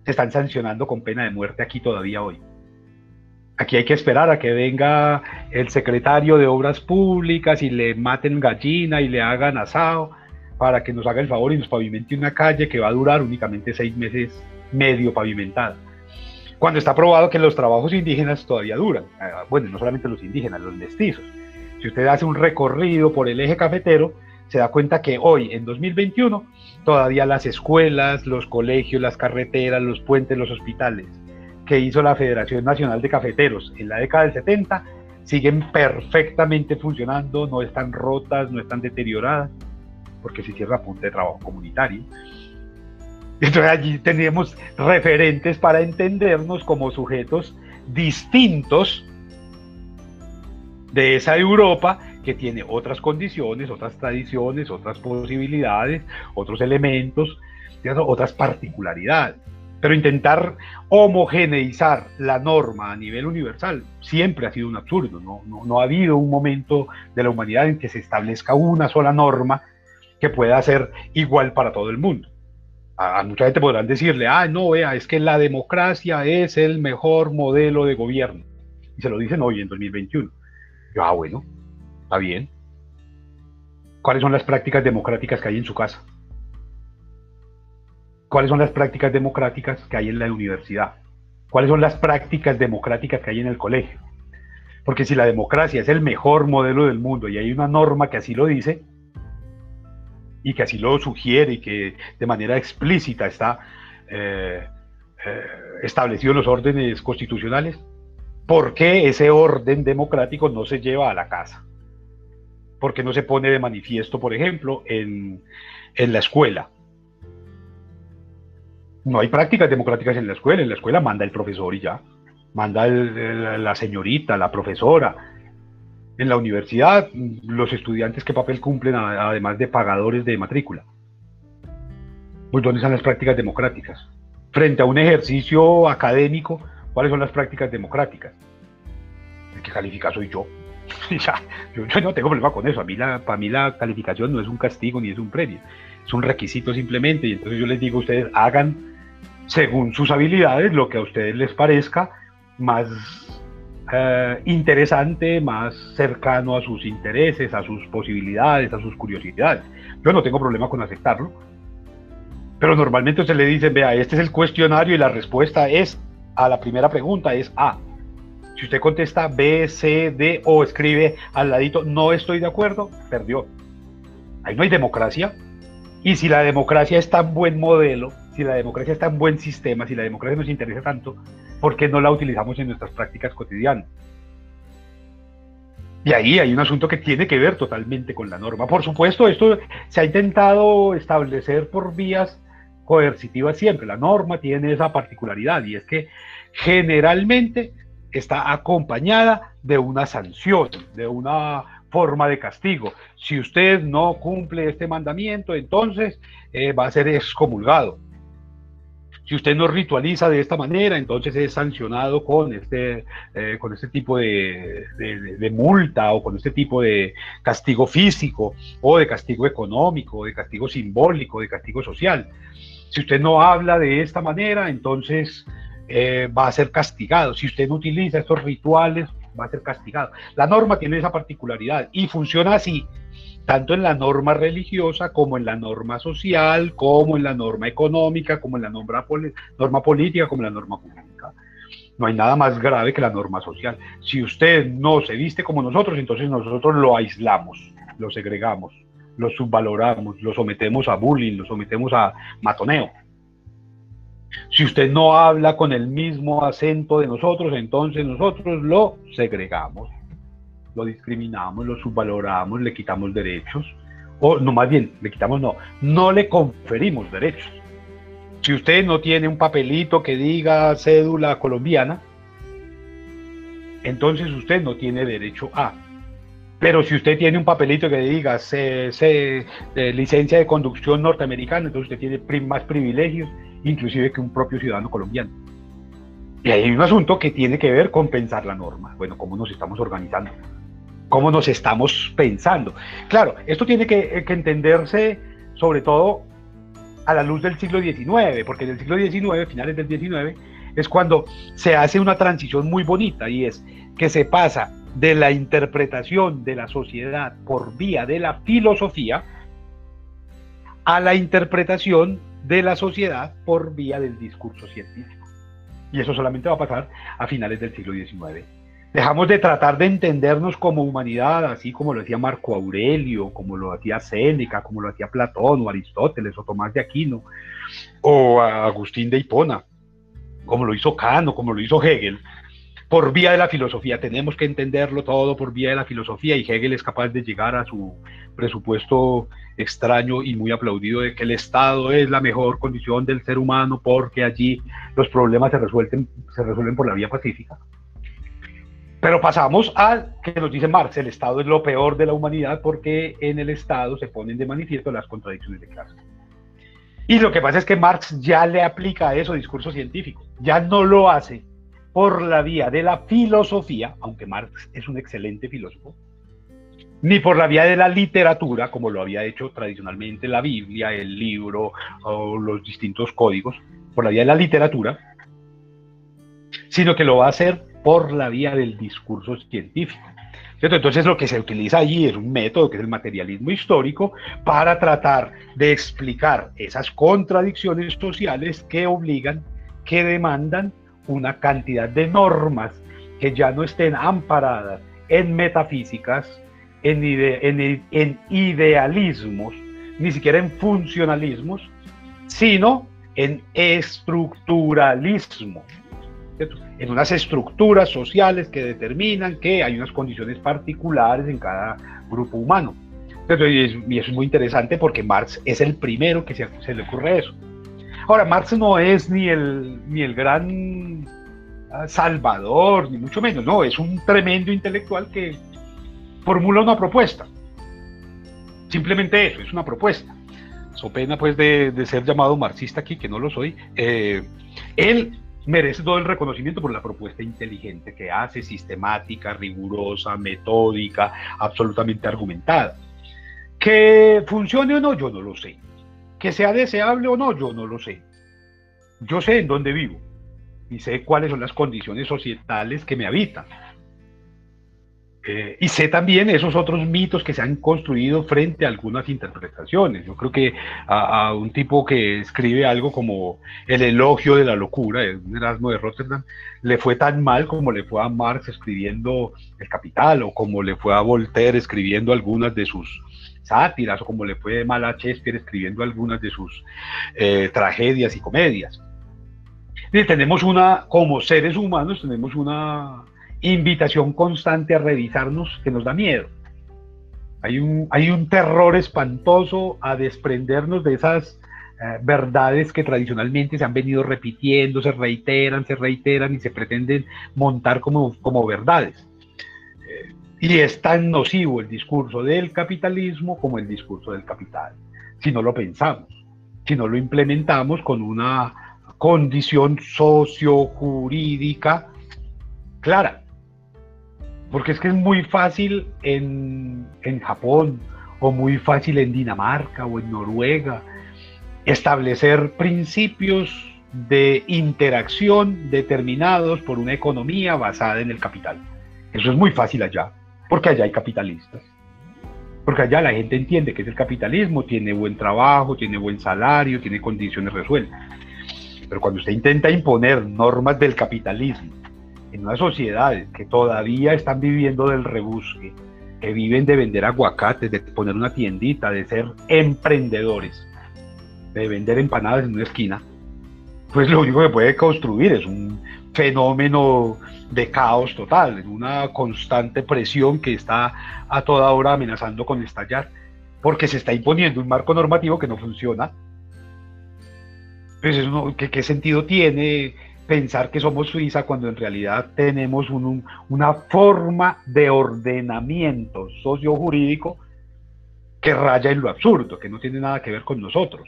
se están sancionando con pena de muerte aquí todavía hoy. Aquí hay que esperar a que venga el secretario de Obras Públicas y le maten gallina y le hagan asado para que nos haga el favor y nos pavimente una calle que va a durar únicamente seis meses medio pavimentada cuando está probado que los trabajos indígenas todavía duran. Ah, bueno, no solamente los indígenas, los mestizos. Si usted hace un recorrido por el eje cafetero, se da cuenta que hoy, en 2021, todavía las escuelas, los colegios, las carreteras, los puentes, los hospitales que hizo la Federación Nacional de Cafeteros en la década del 70 siguen perfectamente funcionando, no están rotas, no están deterioradas, porque se cierra punta de trabajo comunitario. Entonces allí tenemos referentes para entendernos como sujetos distintos de esa Europa que tiene otras condiciones, otras tradiciones, otras posibilidades, otros elementos, otras particularidades. Pero intentar homogeneizar la norma a nivel universal siempre ha sido un absurdo. No, no ha habido un momento de la humanidad en que se establezca una sola norma que pueda ser igual para todo el mundo a, mucha gente podrán decirle, ah, no, vea, es que la democracia es el mejor modelo de gobierno. Y se lo dicen hoy en 2021. Yo, ah, bueno, está bien. ¿Cuáles son las prácticas democráticas que hay en su casa? ¿Cuáles son las prácticas democráticas que hay en la universidad? ¿Cuáles son las prácticas democráticas que hay en el colegio? Porque si la democracia es el mejor modelo del mundo y hay una norma que así lo dice, y que así lo sugiere y que de manera explícita está eh, eh, establecido en los órdenes constitucionales, ¿por qué ese orden democrático no se lleva a la casa? ¿Por qué no se pone de manifiesto, por ejemplo, en, en la escuela? No hay prácticas democráticas en la escuela, en la escuela manda el profesor y ya, manda la señorita, la profesora, en la universidad, los estudiantes qué papel cumplen además de pagadores de matrícula. Pues dónde están las prácticas democráticas. Frente a un ejercicio académico, ¿cuáles son las prácticas democráticas? El que califica soy yo. yo, no tengo problema con eso. A mí la, para mí la calificación no es un castigo ni es un premio. Es un requisito simplemente. Y entonces yo les digo a ustedes, hagan según sus habilidades lo que a ustedes les parezca más eh, interesante, más cercano a sus intereses, a sus posibilidades, a sus curiosidades. Yo no tengo problema con aceptarlo, pero normalmente se le dice, vea, este es el cuestionario y la respuesta es a la primera pregunta es A. Si usted contesta B, C, D o escribe al ladito no estoy de acuerdo, perdió. Ahí no hay democracia. Y si la democracia es tan buen modelo, si la democracia es tan buen sistema, si la democracia nos interesa tanto, ¿por qué no la utilizamos en nuestras prácticas cotidianas? Y ahí hay un asunto que tiene que ver totalmente con la norma. Por supuesto, esto se ha intentado establecer por vías coercitivas siempre. La norma tiene esa particularidad y es que generalmente está acompañada de una sanción, de una forma de castigo. Si usted no cumple este mandamiento, entonces eh, va a ser excomulgado. Si usted no ritualiza de esta manera, entonces es sancionado con este, eh, con este tipo de, multa o con este tipo de castigo físico o de castigo económico, de castigo simbólico, de castigo social. Si usted no habla de esta manera, entonces eh, va a ser castigado. Si usted no utiliza estos rituales, va a ser castigado. La norma tiene esa particularidad y funciona así tanto en la norma religiosa como en la norma social, como en la norma económica, como en la norma, norma política, como en la norma pública. No hay nada más grave que la norma social. Si usted no se viste como nosotros, entonces nosotros lo aislamos, lo segregamos, lo subvaloramos, lo sometemos a bullying, lo sometemos a matoneo. Si usted no habla con el mismo acento de nosotros, entonces nosotros lo segregamos lo discriminamos, lo subvaloramos, le quitamos derechos, o no más bien, le quitamos no, no le conferimos derechos. Si usted no tiene un papelito que diga cédula colombiana, entonces usted no tiene derecho a. Pero si usted tiene un papelito que diga C, licencia de conducción norteamericana, entonces usted tiene más privilegios, inclusive que un propio ciudadano colombiano. Y hay un asunto que tiene que ver con pensar la norma. Bueno, cómo nos estamos organizando cómo nos estamos pensando. Claro, esto tiene que, entenderse sobre todo a la luz del siglo XIX, porque en el siglo XIX, finales del XIX, es cuando se hace una transición muy bonita y es que se pasa de la interpretación de la sociedad por vía de la filosofía a la interpretación de la sociedad por vía del discurso científico. Y eso solamente va a pasar a finales del siglo XIX. Dejamos de tratar de entendernos como humanidad, así como lo hacía Marco Aurelio, como lo hacía Séneca, como lo hacía Platón o Aristóteles o Tomás de Aquino o Agustín de Hipona, como lo hizo Kant o como lo hizo Hegel, por vía de la filosofía. Tenemos que entenderlo todo por vía de la filosofía y Hegel es capaz de llegar a su presupuesto extraño y muy aplaudido de que el Estado es la mejor condición del ser humano porque allí los problemas se resuelven, se resuelven por la vía pacífica. Pero pasamos a que nos dice Marx, el Estado es lo peor de la humanidad porque en el Estado se ponen de manifiesto las contradicciones de clase. Y lo que pasa es que Marx ya le aplica a eso discurso científico, ya no lo hace por la vía de la filosofía, aunque Marx es un excelente filósofo, ni por la vía de la literatura, como lo había hecho tradicionalmente la Biblia, el libro o los distintos códigos, por la vía de la literatura, sino que lo va a hacer por la vía del discurso científico. Entonces lo que se utiliza allí es un método que es el materialismo histórico para tratar de explicar esas contradicciones sociales que obligan, que demandan una cantidad de normas que ya no estén amparadas en metafísicas, en, en idealismos, ni siquiera en funcionalismos, sino en estructuralismo en unas estructuras sociales que determinan que hay unas condiciones particulares en cada grupo humano. y eso es muy interesante porque Marx es el primero que se, se, le ocurre eso. Ahora, Marx no es ni el, ni el gran ah, salvador, ni mucho menos, no, es un tremendo intelectual que formula una propuesta. Simplemente eso, es una propuesta. So pena pues de, ser llamado marxista aquí, que no lo soy. Eh, él merece todo el reconocimiento por la propuesta inteligente que hace, sistemática, rigurosa, metódica, absolutamente argumentada. Que funcione o no, yo no lo sé. Que sea deseable o no, yo no lo sé. Yo sé en dónde vivo y sé cuáles son las condiciones societales que me habitan. Eh, y sé también esos otros mitos que se han construido frente a algunas interpretaciones. Yo creo que a, un tipo que escribe algo como el elogio de la locura, un Erasmo de Rotterdam, le fue tan mal como le fue a Marx escribiendo El Capital, o como le fue a Voltaire escribiendo algunas de sus sátiras, o como le fue mal a Shakespeare escribiendo algunas de sus eh, tragedias y comedias. Y tenemos una, como seres humanos, tenemos una invitación constante a revisarnos que nos da miedo. Hay un, hay un terror espantoso a desprendernos de esas eh, verdades que tradicionalmente se han venido repitiendo, se reiteran, se reiteran y se pretenden montar como, verdades. Eh, y es tan nocivo el discurso del capitalismo como el discurso del capital, si no lo pensamos, si no lo implementamos con una condición sociojurídica clara. Porque es que es muy fácil en, en Japón, o muy fácil en Dinamarca o en Noruega establecer principios de interacción determinados por una economía basada en el capital. Eso es muy fácil allá, porque allá hay capitalistas. Porque allá la gente entiende que es el capitalismo, tiene buen trabajo, tiene buen salario, tiene condiciones resueltas. Pero cuando usted intenta imponer normas del capitalismo en unas sociedades que todavía están viviendo del rebusque, que viven de vender aguacates, de poner una tiendita, de ser emprendedores, de vender empanadas en una esquina, pues lo único que puede construir es un fenómeno de caos total, una constante presión que está a toda hora amenazando con estallar, porque se está imponiendo un marco normativo que no funciona. Pues ¿qué, ¿qué, sentido tiene pensar que somos Suiza cuando en realidad tenemos una forma de ordenamiento sociojurídico que raya en lo absurdo, que no tiene nada que ver con nosotros?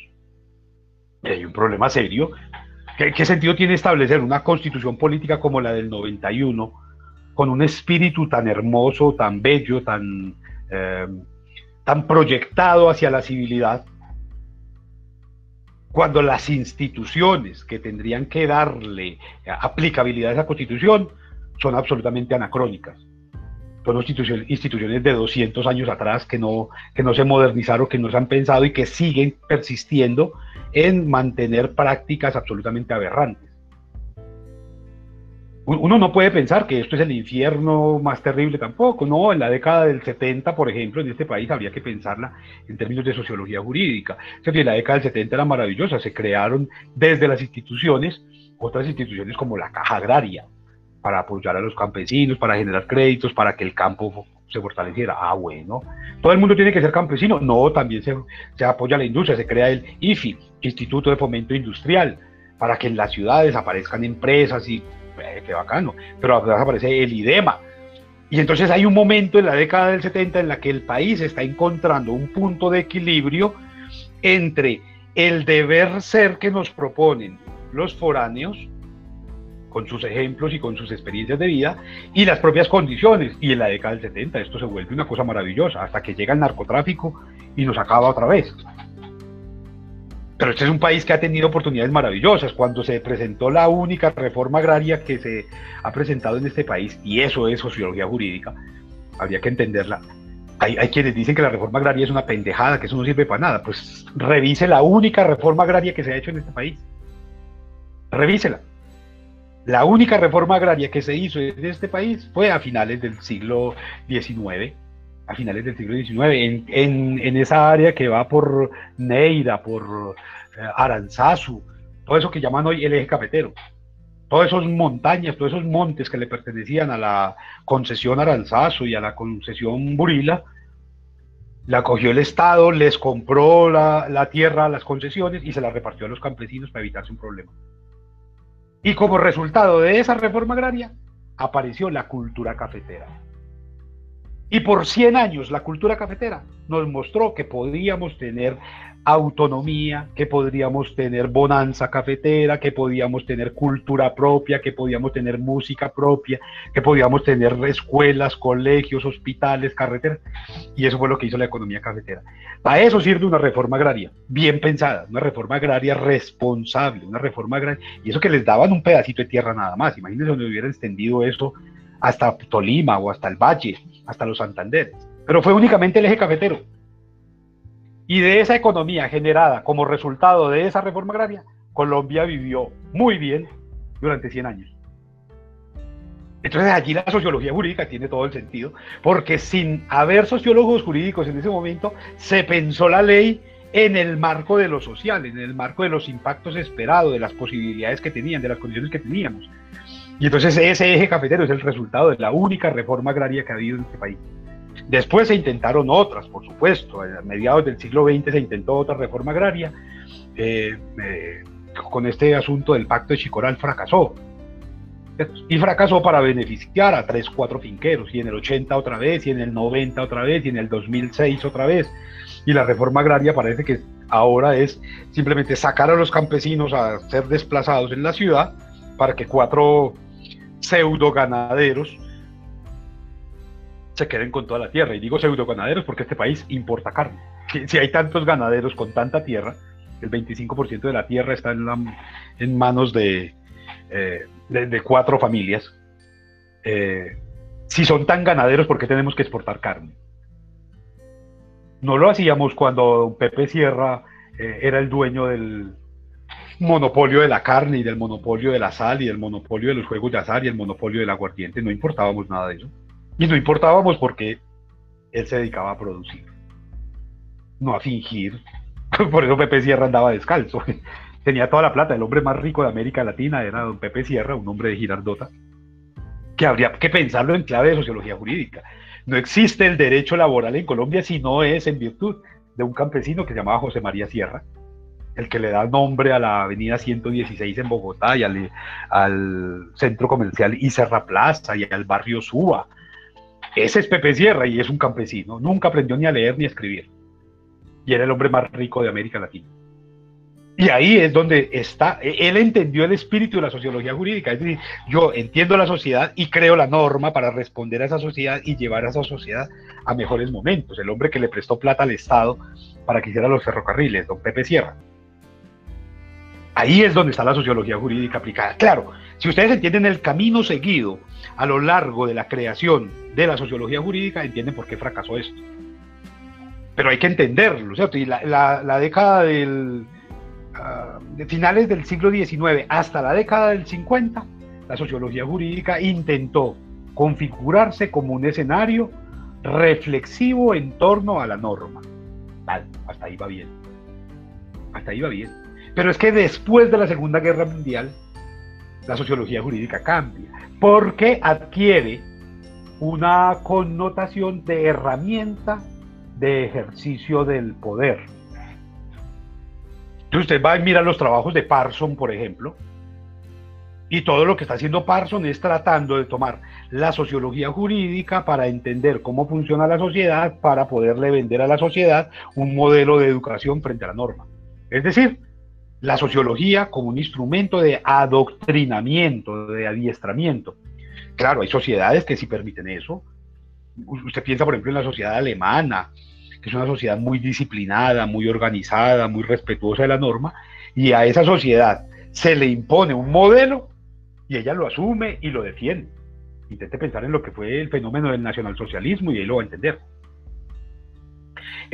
hay un problema serio. ¿Qué, sentido tiene establecer una constitución política como la del 91, con un espíritu tan hermoso, tan bello, tan, eh, tan proyectado hacia la civilidad, cuando las instituciones que tendrían que darle aplicabilidad a esa constitución son absolutamente anacrónicas? Son instituciones, de 200 años atrás que no, que no se modernizaron, que no se han pensado y que siguen persistiendo en mantener prácticas absolutamente aberrantes. Uno no puede pensar que esto es el infierno más terrible tampoco, no, en la década del 70, por ejemplo, en este país habría que pensarla en términos de sociología jurídica. En la década del 70 era maravillosa, se crearon desde las instituciones otras instituciones como la caja agraria, para apoyar a los campesinos, para generar créditos, para que el campo se fortaleciera. Ah, bueno. ¿Todo el mundo tiene que ser campesino? No, también se, apoya la industria, se crea el IFI, Instituto de Fomento Industrial, para que en las ciudades aparezcan empresas y eh, qué bacano, pero aparece el IDEMA. Y entonces hay un momento en la década del 70 en la que el país está encontrando un punto de equilibrio entre el deber ser que nos proponen los foráneos con sus ejemplos y con sus experiencias de vida y las propias condiciones. Y en la década del 70 esto se vuelve una cosa maravillosa, hasta que llega el narcotráfico y nos acaba otra vez. Pero este es un país que ha tenido oportunidades maravillosas. Cuando se presentó la única reforma agraria que se ha presentado en este país, y eso es sociología jurídica, habría que entenderla. Hay, hay, quienes dicen que la reforma agraria es una pendejada, que eso no sirve para nada. Pues revise la única reforma agraria que se ha hecho en este país. Revísela. La única reforma agraria que se hizo en este país fue a finales del siglo XIX, a finales del siglo XIX, en, esa área que va por Neira, por eh, Aranzazu, todo eso que llaman hoy el eje cafetero. Todas esas montañas, todos esos montes que le pertenecían a la concesión Aranzazu y a la concesión Burila, la cogió el Estado, les compró la, la tierra las concesiones y se la repartió a los campesinos para evitarse un problema. Y como resultado de esa reforma agraria, apareció la cultura cafetera. Y por 100 años la cultura cafetera nos mostró que podíamos tener autonomía, que podríamos tener bonanza cafetera, que podíamos tener cultura propia, que podíamos tener música propia, que podíamos tener escuelas, colegios, hospitales, carreteras. Y eso fue lo que hizo la economía cafetera. Para eso sirve una reforma agraria, bien pensada, una reforma agraria responsable, una reforma agraria. Y eso que les daban un pedacito de tierra nada más. Imagínense donde hubieran extendido eso hasta Tolima o hasta el Valle, hasta los Santanderes. Pero fue únicamente el eje cafetero y de esa economía generada como resultado de esa reforma agraria, Colombia vivió muy bien durante 100 años. Entonces allí la sociología jurídica tiene todo el sentido, porque sin haber sociólogos jurídicos en ese momento, se pensó la ley en el marco de lo social, en el marco de los impactos esperados, de las posibilidades que tenían, de las condiciones que teníamos. Y entonces ese eje cafetero es el resultado de la única reforma agraria que ha habido en este país. Después se intentaron otras, por supuesto. A mediados del siglo XX se intentó otra reforma agraria eh, eh, con este asunto del pacto de Chicoral fracasó. Y fracasó para beneficiar a tres, cuatro finqueros, y en el 80 otra vez, y en el 90 otra vez, y en el 2006 otra vez. Y la reforma agraria parece que ahora es simplemente sacar a los campesinos a ser desplazados en la ciudad para que cuatro pseudo ganaderos se queden con toda la tierra. Y digo pseudo ganaderos porque este país importa carne. Si hay tantos ganaderos con tanta tierra, el 25% de la tierra está en, manos de, eh, de, cuatro familias. Eh, si son tan ganaderos, ¿por qué tenemos que exportar carne? No lo hacíamos cuando Pepe Sierra eh, era el dueño del monopolio de la carne y del monopolio de la sal y del monopolio de los juegos de azar y el monopolio del aguardiente. No importábamos nada de eso. Y no importábamos porque él se dedicaba a producir, no a fingir. Por eso Pepe Sierra andaba descalzo. Tenía toda la plata. El hombre más rico de América Latina era don Pepe Sierra, un hombre de Girardota, que habría que pensarlo en clave de sociología jurídica. No existe el derecho laboral en Colombia si no es en virtud de un campesino que se llamaba José María Sierra, el que le da nombre a la avenida 116 en Bogotá y al, centro comercial Iserra Plaza y al barrio Suba. Ese es Pepe Sierra y es un campesino. Nunca aprendió ni a leer ni a escribir. Y era el hombre más rico de América Latina. Y ahí es donde está, e, él entendió el espíritu de la sociología jurídica, es decir, yo entiendo la sociedad y creo la norma para responder a esa sociedad y llevar a esa sociedad a mejores momentos. El hombre que le prestó plata al Estado para que hiciera los ferrocarriles, don Pepe Sierra. Ahí es donde está la sociología jurídica aplicada. Claro, si ustedes entienden el camino seguido a lo largo de la creación de la sociología jurídica, entienden por qué fracasó esto. Pero hay que entenderlo, ¿cierto? Y la década del, Ah, de finales del siglo XIX hasta la década del 50, la sociología jurídica intentó configurarse como un escenario reflexivo en torno a la norma. Vale, hasta ahí va bien. Hasta ahí va bien. Pero es que después de la Segunda Guerra Mundial, la sociología jurídica cambia, porque adquiere una connotación de herramienta de ejercicio del poder usted va y mira los trabajos de Parson, por ejemplo, y todo lo que está haciendo Parson es tratando de tomar la sociología jurídica para entender cómo funciona la sociedad, para poderle vender a la sociedad un modelo de educación frente a la norma. Es decir, la sociología como un instrumento de adoctrinamiento, de adiestramiento. Claro, hay sociedades que sí permiten eso. Usted piensa, por ejemplo, en la sociedad alemana, que es una sociedad muy disciplinada, muy organizada, muy respetuosa de la norma, y a esa sociedad se le impone un modelo y ella lo asume y lo defiende. Intente pensar en lo que fue el fenómeno del nacionalsocialismo y ahí lo va a entender.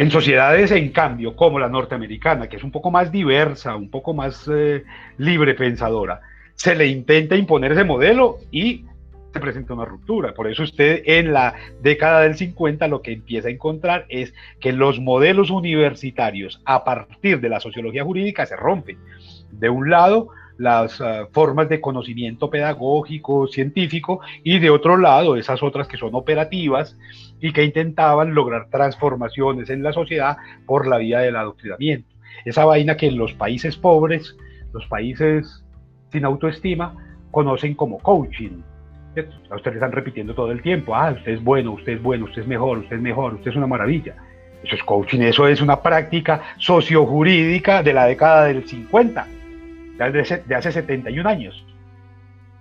En sociedades, en cambio, como la norteamericana, que es un poco más diversa, un poco más eh, libre pensadora, se le intenta imponer ese modelo y se presenta una ruptura. Por eso usted en la década del 50 lo que empieza a encontrar es que los modelos universitarios a partir de la sociología jurídica se rompen. De un lado, las ah, formas de conocimiento pedagógico, científico, y de otro lado, esas otras que son operativas y que intentaban lograr transformaciones en la sociedad por la vía del adoctrinamiento. Esa vaina que en los países pobres, los países sin autoestima, conocen como coaching, a usted le están repitiendo todo el tiempo, ah, usted es bueno, usted es bueno, usted es mejor, usted es mejor, usted es una maravilla. Eso es coaching, eso es una práctica sociojurídica de la década del 50, de hace 71 años,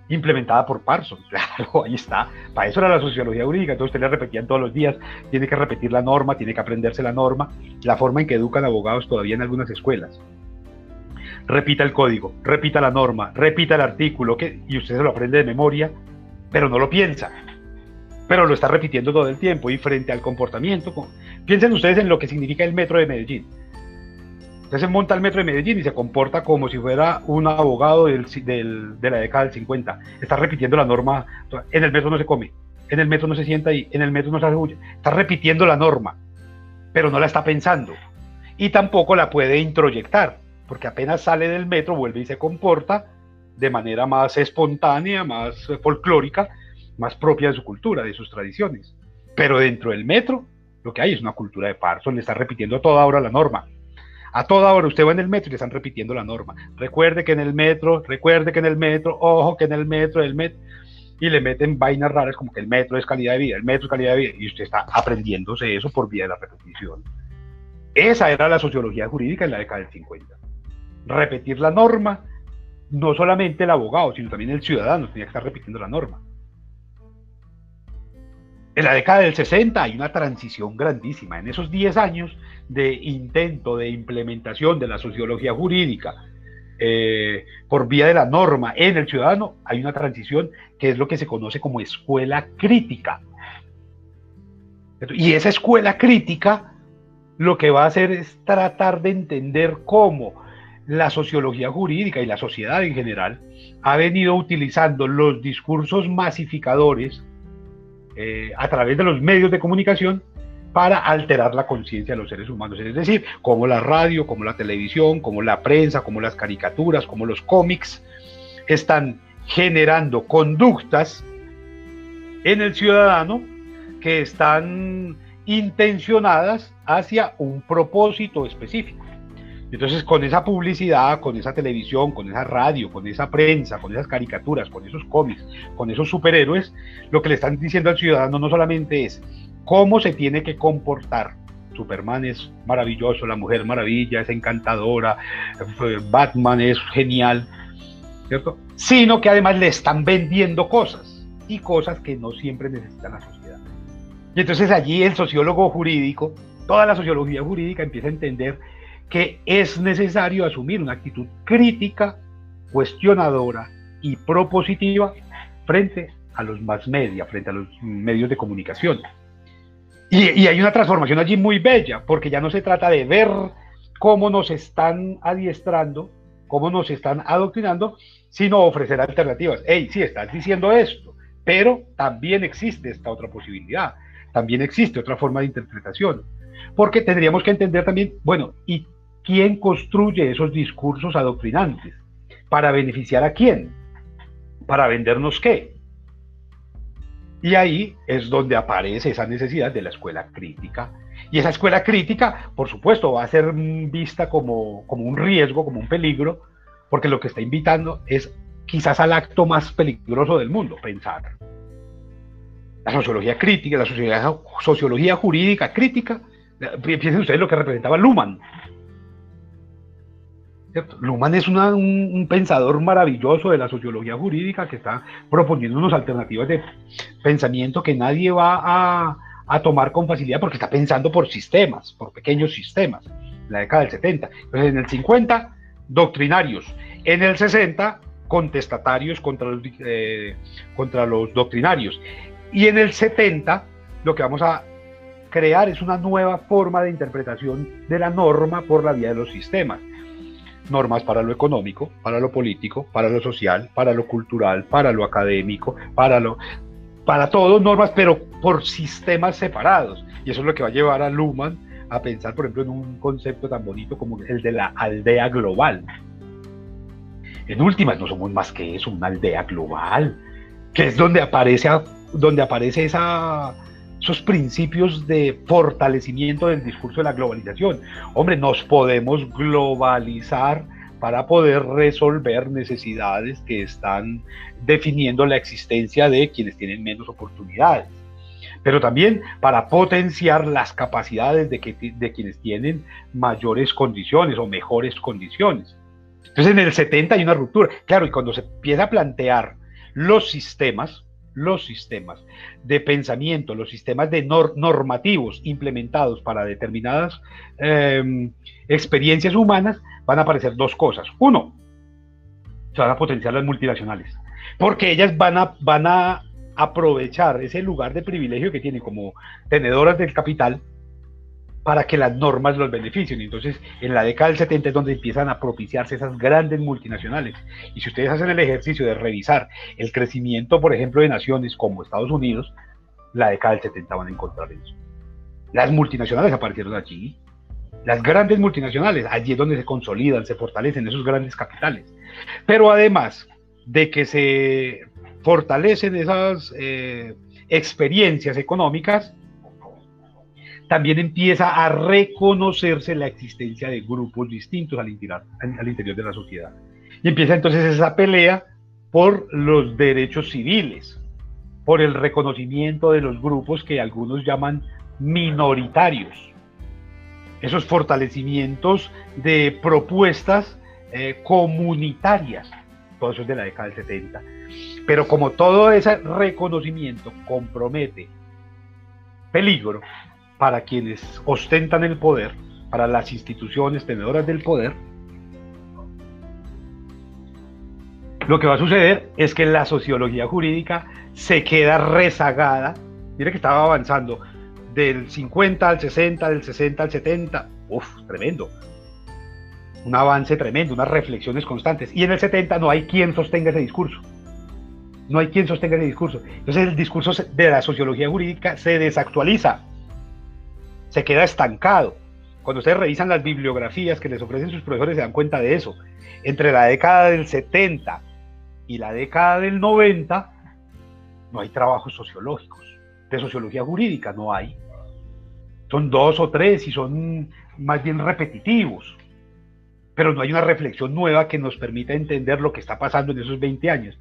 implementada por Parsons. Claro, ahí está. Para eso era la sociología jurídica. Entonces usted le repetían todos los días, tiene que repetir la norma, tiene que aprenderse la norma, la forma en que educan abogados todavía en algunas escuelas. Repita el código, repita la norma, repita el artículo, que, y usted se lo aprende de memoria pero no lo piensa. Pero lo está repitiendo todo el tiempo y frente al comportamiento. Piensen ustedes en lo que significa el metro de Medellín. Usted se monta al metro de Medellín y se comporta como si fuera un abogado de la década del 50. Está repitiendo la norma. En el metro no se come, en el metro no se sienta y en el metro no se hace Está repitiendo la norma, pero no la está pensando. Y tampoco la puede introyectar, porque apenas sale del metro, vuelve y se comporta de manera más espontánea, más folclórica, más propia de su cultura, de sus tradiciones. Pero dentro del metro, lo que hay es una cultura de Parson, le está repitiendo toda ahora la norma. A toda hora usted va en el metro y le están repitiendo la norma. Recuerde que en el metro, recuerde que en el metro, ojo que en el metro, el metro. Y le meten vainas raras como que el metro es calidad de vida, el metro es calidad de vida. Y usted está aprendiéndose eso por vía de la repetición. Esa era la sociología jurídica en la década del 50. Repetir la norma, no solamente el abogado, sino también el ciudadano tenía que estar repitiendo la norma. En la década del 60 hay una transición grandísima. En esos 10 años de intento de implementación de la sociología jurídica eh, por vía de la norma en el ciudadano, hay una transición que es lo que se conoce como escuela crítica. Y esa escuela crítica lo que va a hacer es tratar de entender cómo la sociología jurídica y la sociedad en general ha venido utilizando los discursos masificadores eh, a través de los medios de comunicación para alterar la conciencia de los seres humanos. Es decir, como la radio, como la televisión, como la prensa, como las caricaturas, como los cómics, están generando conductas en el ciudadano que están intencionadas hacia un propósito específico. Entonces, con esa publicidad, con esa televisión, con esa radio, con esa prensa, con esas caricaturas, con esos cómics, con esos superhéroes, lo que le están diciendo al ciudadano no solamente es cómo se tiene que comportar. Superman es maravilloso, la Mujer Maravilla es encantadora, Batman es genial, ¿cierto? Sino que además le están vendiendo cosas y cosas que no siempre necesita la sociedad. Y entonces allí el sociólogo jurídico, toda la sociología jurídica empieza a entender que es necesario asumir una actitud crítica, cuestionadora y propositiva frente a los más media, frente a los medios de comunicación. Y, hay una transformación allí muy bella, porque ya no se trata de ver cómo nos están adiestrando, cómo nos están adoctrinando, sino ofrecer alternativas. Hey, sí, estás diciendo esto, pero también existe esta otra posibilidad, también existe otra forma de interpretación. Porque tendríamos que entender también, bueno, ¿y ¿quién construye esos discursos adoctrinantes? ¿Para beneficiar a quién? ¿Para vendernos qué? Y ahí es donde aparece esa necesidad de la escuela crítica. Y esa escuela crítica, por supuesto, va a ser vista como, como un riesgo, como un peligro, porque lo que está invitando es quizás al acto más peligroso del mundo, pensar. La sociología crítica, la sociología, sociología jurídica crítica, piensen ustedes lo que representaba Luhmann, Luhmann es un, pensador maravilloso de la sociología jurídica que está proponiendo unas alternativas de pensamiento que nadie va a, tomar con facilidad porque está pensando por sistemas, por pequeños sistemas. En la década del 70. Entonces, en el 50, doctrinarios. En el 60, contestatarios contra los, eh, contra los doctrinarios. Y en el 70, lo que vamos a crear es una nueva forma de interpretación de la norma por la vía de los sistemas normas para lo económico, para lo político, para lo social, para lo cultural, para lo académico, para lo para todo normas, pero por sistemas separados. Y eso es lo que va a llevar a Luhmann a pensar, por ejemplo, en un concepto tan bonito como el de la aldea global. En últimas, no somos más que eso, una aldea global, que es donde aparece, donde aparece esa, esos principios de fortalecimiento del discurso de la globalización. Hombre, nos podemos globalizar para poder resolver necesidades que están definiendo la existencia de quienes tienen menos oportunidades, pero también para potenciar las capacidades de, que, de quienes tienen mayores condiciones o mejores condiciones. Entonces en el 70 hay una ruptura. Claro, y cuando se empieza a plantear los sistemas, los sistemas de pensamiento, los sistemas de normativos implementados para determinadas em, experiencias humanas, van a aparecer dos cosas. Uno, se van a potenciar las multinacionales, porque ellas van a, van a aprovechar ese lugar de privilegio que tienen como tenedoras del capital para que las normas los beneficien. Entonces, en la década del 70 es donde empiezan a propiciarse esas grandes multinacionales. Y si ustedes hacen el ejercicio de revisar el crecimiento, por ejemplo, de naciones como Estados Unidos, la década del 70 van a encontrar eso. Las multinacionales aparecieron allí. Las grandes multinacionales, allí es donde se consolidan, se fortalecen esos grandes capitales. Pero además de que se fortalecen esas eh, experiencias económicas, también empieza a reconocerse la existencia de grupos distintos al interior, al interior de la sociedad. Y empieza entonces esa pelea por los derechos civiles, por el reconocimiento de los grupos que algunos llaman minoritarios. Esos fortalecimientos de propuestas eh, comunitarias, todo eso es de la década del 70. Pero como todo ese reconocimiento compromete peligro para quienes ostentan el poder, para las instituciones tenedoras del poder, lo que va a suceder es que la sociología jurídica se queda rezagada. Mire que estaba avanzando del 50 al 60, del 60 al 70. Uf, tremendo. Un avance tremendo, unas reflexiones constantes. Y en el 70 no hay quien sostenga ese discurso. No hay quien sostenga ese discurso. Entonces el discurso de la sociología jurídica se desactualiza, se queda estancado. Cuando ustedes revisan las bibliografías que les ofrecen sus profesores se dan cuenta de eso. Entre la década del 70 y la década del 90 no hay trabajos sociológicos. De sociología jurídica no hay. Son dos o tres y son más bien repetitivos. Pero no hay una reflexión nueva que nos permita entender lo que está pasando en esos 20 años.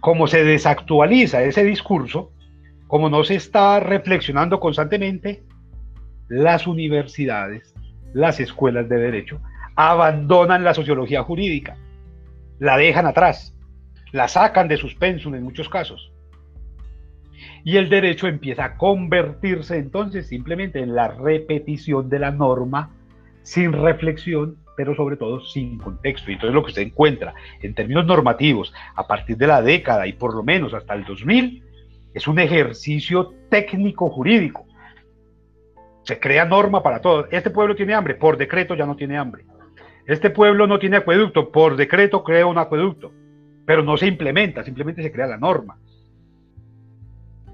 como se desactualiza ese discurso, como no se está reflexionando constantemente, las universidades, las escuelas de derecho, abandonan la sociología jurídica, la dejan atrás, la sacan de suspenso en muchos casos. Y el derecho empieza a convertirse entonces simplemente en la repetición de la norma sin reflexión, pero sobre todo sin contexto. Y entonces lo que usted encuentra en términos normativos a partir de la década y por lo menos hasta el 2000 es un ejercicio técnico jurídico. Se crea norma para todo. Este pueblo tiene hambre, por decreto ya no tiene hambre. Este pueblo no tiene acueducto, por decreto crea un acueducto, pero no se implementa, simplemente se crea la norma.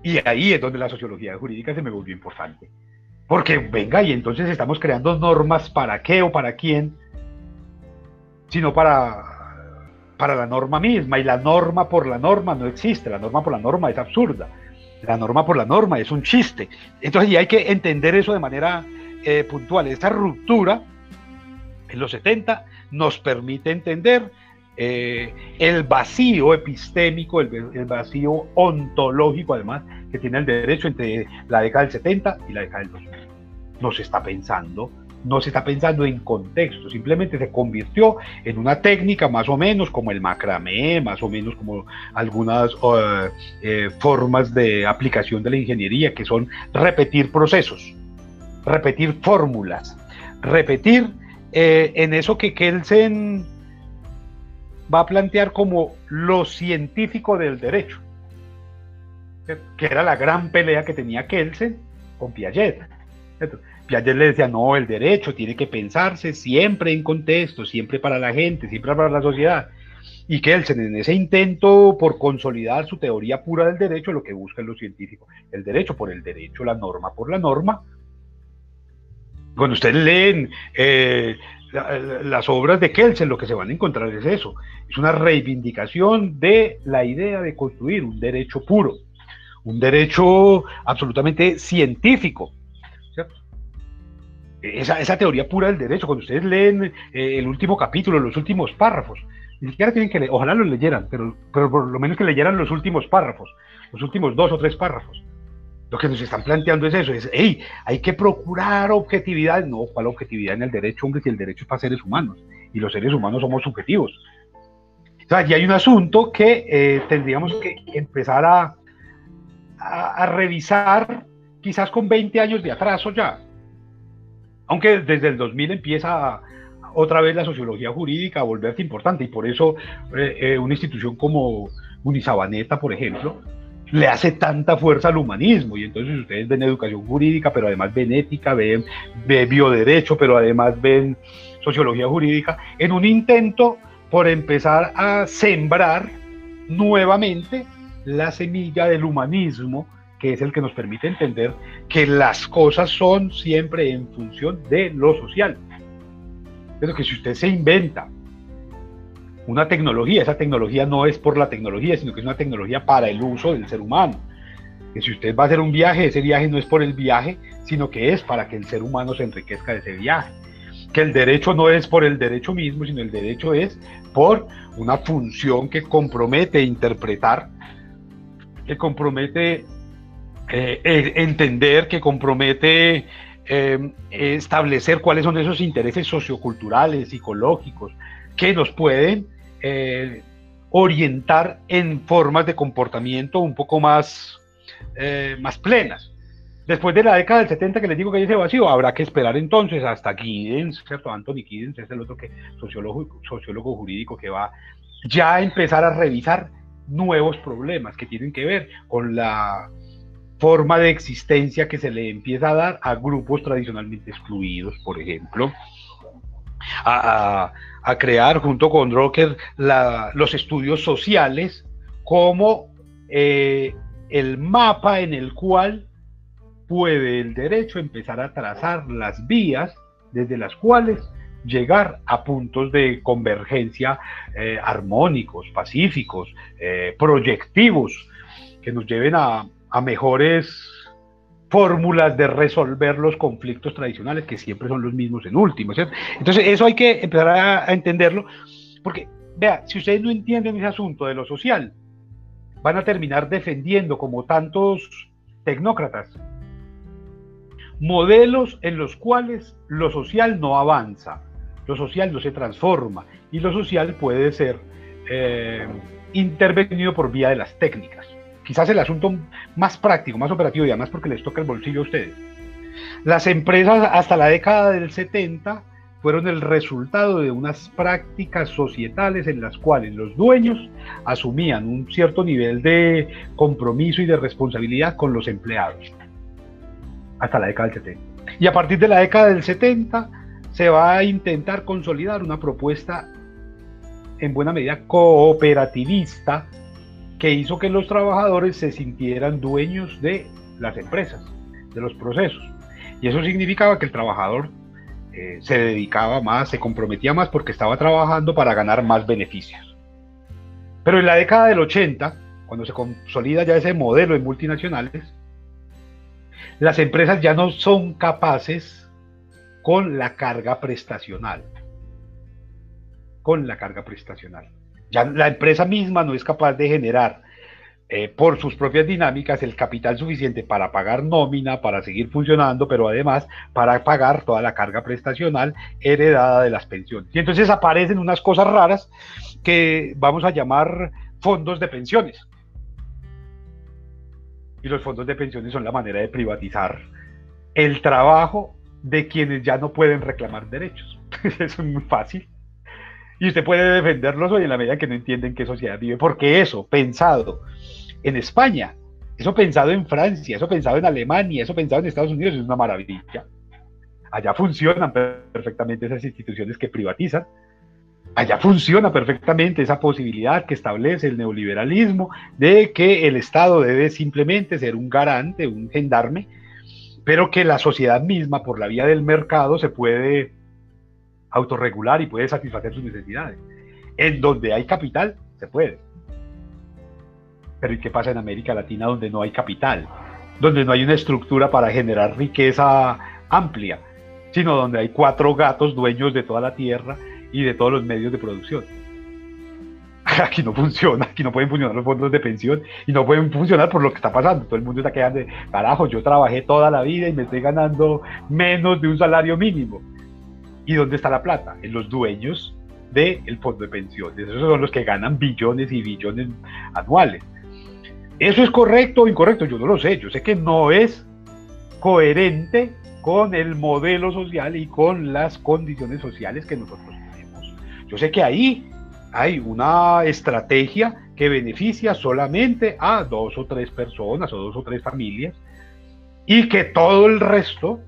Y ahí es donde la sociología jurídica se me volvió importante. Porque venga, y entonces estamos creando normas para qué o para quién, sino para, para la norma misma. Y la norma por la norma no existe, la norma por la norma es absurda. La norma por la norma es un chiste. Entonces, y hay que entender eso de manera eh, puntual. Esta ruptura en los 70 nos permite entender eh, el vacío epistémico, el, vacío ontológico además que tiene el derecho entre la década del 70 y la década del 2000. No se está pensando, no se está pensando en contexto, simplemente se convirtió en una técnica más o menos como el macramé, más o menos como algunas eh, formas de aplicación de la ingeniería que son repetir procesos, repetir fórmulas, repetir eh, en eso que Kelsen va a plantear como lo científico del derecho, que era la gran pelea que tenía Kelsen con Piaget. Piaget le decía, no, el derecho tiene que pensarse siempre en contexto, siempre para la gente, siempre para la sociedad. Y Kelsen, en ese intento por consolidar su teoría pura del derecho, lo que busca es lo científico. El derecho por el derecho, la norma por la norma. Cuando ustedes leen eh, las obras de Kelsen lo que se van a encontrar es eso, es una reivindicación de la idea de construir un derecho puro, un derecho absolutamente científico. Esa, teoría pura del derecho, cuando ustedes leen eh, el último capítulo, los últimos párrafos, ni siquiera tienen que leer, ojalá los leyeran, pero, pero por lo menos que leyeran los últimos párrafos, los últimos dos o tres párrafos lo que nos están planteando es eso, es, hey, hay que procurar objetividad. No, ¿cuál objetividad en el derecho, hombre? Si el derecho es para seres humanos y los seres humanos somos subjetivos. O sea, aquí hay un asunto que eh, tendríamos que empezar a, a, revisar quizás con 20 años de atraso ya. Aunque desde el 2000 empieza otra vez la sociología jurídica a volverse importante y por eso eh, eh, una institución como Unisabaneta, por ejemplo, le hace tanta fuerza al humanismo. Y entonces ustedes ven educación jurídica, pero además ven ética, ven, bioderecho, pero además ven sociología jurídica, en un intento por empezar a sembrar nuevamente la semilla del humanismo, que es el que nos permite entender que las cosas son siempre en función de lo social. Pero que si usted se inventa una tecnología. Esa tecnología no es por la tecnología, sino que es una tecnología para el uso del ser humano. Que si usted va a hacer un viaje, ese viaje no es por el viaje, sino que es para que el ser humano se enriquezca de ese viaje. Que el derecho no es por el derecho mismo, sino el derecho es por una función que compromete interpretar, que compromete eh, eh, entender, que compromete eh, establecer cuáles son esos intereses socioculturales, psicológicos, que nos pueden orientar en formas de comportamiento un poco más, más plenas. Después de la década del 70 que les digo que hay ese vacío, habrá que esperar entonces hasta Giddens, ¿cierto? Anthony Giddens es el otro que, sociólogo, sociólogo jurídico que va ya a empezar a revisar nuevos problemas que tienen que ver con la forma de existencia que se le empieza a dar a grupos tradicionalmente excluidos, por ejemplo, a, crear junto con Rocker los estudios sociales como eh, el mapa en el cual puede el derecho empezar a trazar las vías desde las cuales llegar a puntos de convergencia eh, armónicos, pacíficos, eh, proyectivos, que nos lleven a, a mejores fórmulas de resolver los conflictos tradicionales que siempre son los mismos en último. Entonces eso hay que empezar a, entenderlo porque, vea, si ustedes no entienden ese asunto de lo social, van a terminar defendiendo como tantos tecnócratas modelos en los cuales lo social no avanza, lo social no se transforma y lo social puede ser eh, intervenido por vía de las técnicas quizás el asunto más práctico, más operativo y además porque les toca el bolsillo a ustedes. Las empresas hasta la década del 70 fueron el resultado de unas prácticas societales en las cuales los dueños asumían un cierto nivel de compromiso y de responsabilidad con los empleados. Hasta la década del 70. Y a partir de la década del 70 se va a intentar consolidar una propuesta en buena medida cooperativista que hizo que los trabajadores se sintieran dueños de las empresas, de los procesos. Y eso significaba que el trabajador eh, se dedicaba más, se comprometía más porque estaba trabajando para ganar más beneficios. Pero en la década del 80, cuando se consolida ya ese modelo en multinacionales, las empresas ya no son capaces con la carga prestacional. Con la carga prestacional. Ya la empresa misma no es capaz de generar eh, por sus propias dinámicas el capital suficiente para pagar nómina, para seguir funcionando, pero además para pagar toda la carga prestacional heredada de las pensiones. Y entonces aparecen unas cosas raras que vamos a llamar fondos de pensiones. Y los fondos de pensiones son la manera de privatizar el trabajo de quienes ya no pueden reclamar derechos. Es muy fácil. Y usted puede defenderlos hoy en la medida que no entienden qué sociedad vive, porque eso pensado en España, eso pensado en Francia, eso pensado en Alemania, eso pensado en Estados Unidos es una maravilla. Allá funcionan perfectamente esas instituciones que privatizan. Allá funciona perfectamente esa posibilidad que establece el neoliberalismo de que el Estado debe simplemente ser un garante, un gendarme, pero que la sociedad misma, por la vía del mercado, se puede autorregular y puede satisfacer sus necesidades. En donde hay capital, se puede. Pero ¿y qué pasa en América Latina donde no hay capital? Donde no hay una estructura para generar riqueza amplia, sino donde hay cuatro gatos dueños de toda la tierra y de todos los medios de producción. Aquí no funciona, aquí no pueden funcionar los fondos de pensión y no pueden funcionar por lo que está pasando. Todo el mundo está quedando de, carajo, yo trabajé toda la vida y me estoy ganando menos de un salario mínimo ¿Y dónde está la plata? En los dueños del fondo de pensiones. Esos son los que ganan billones y billones anuales. ¿Eso es correcto o incorrecto? Yo no lo sé. Yo sé que no es coherente con el modelo social y con las condiciones sociales que nosotros tenemos. Yo sé que ahí hay una estrategia que beneficia solamente a dos o tres personas o dos o tres familias y que todo el resto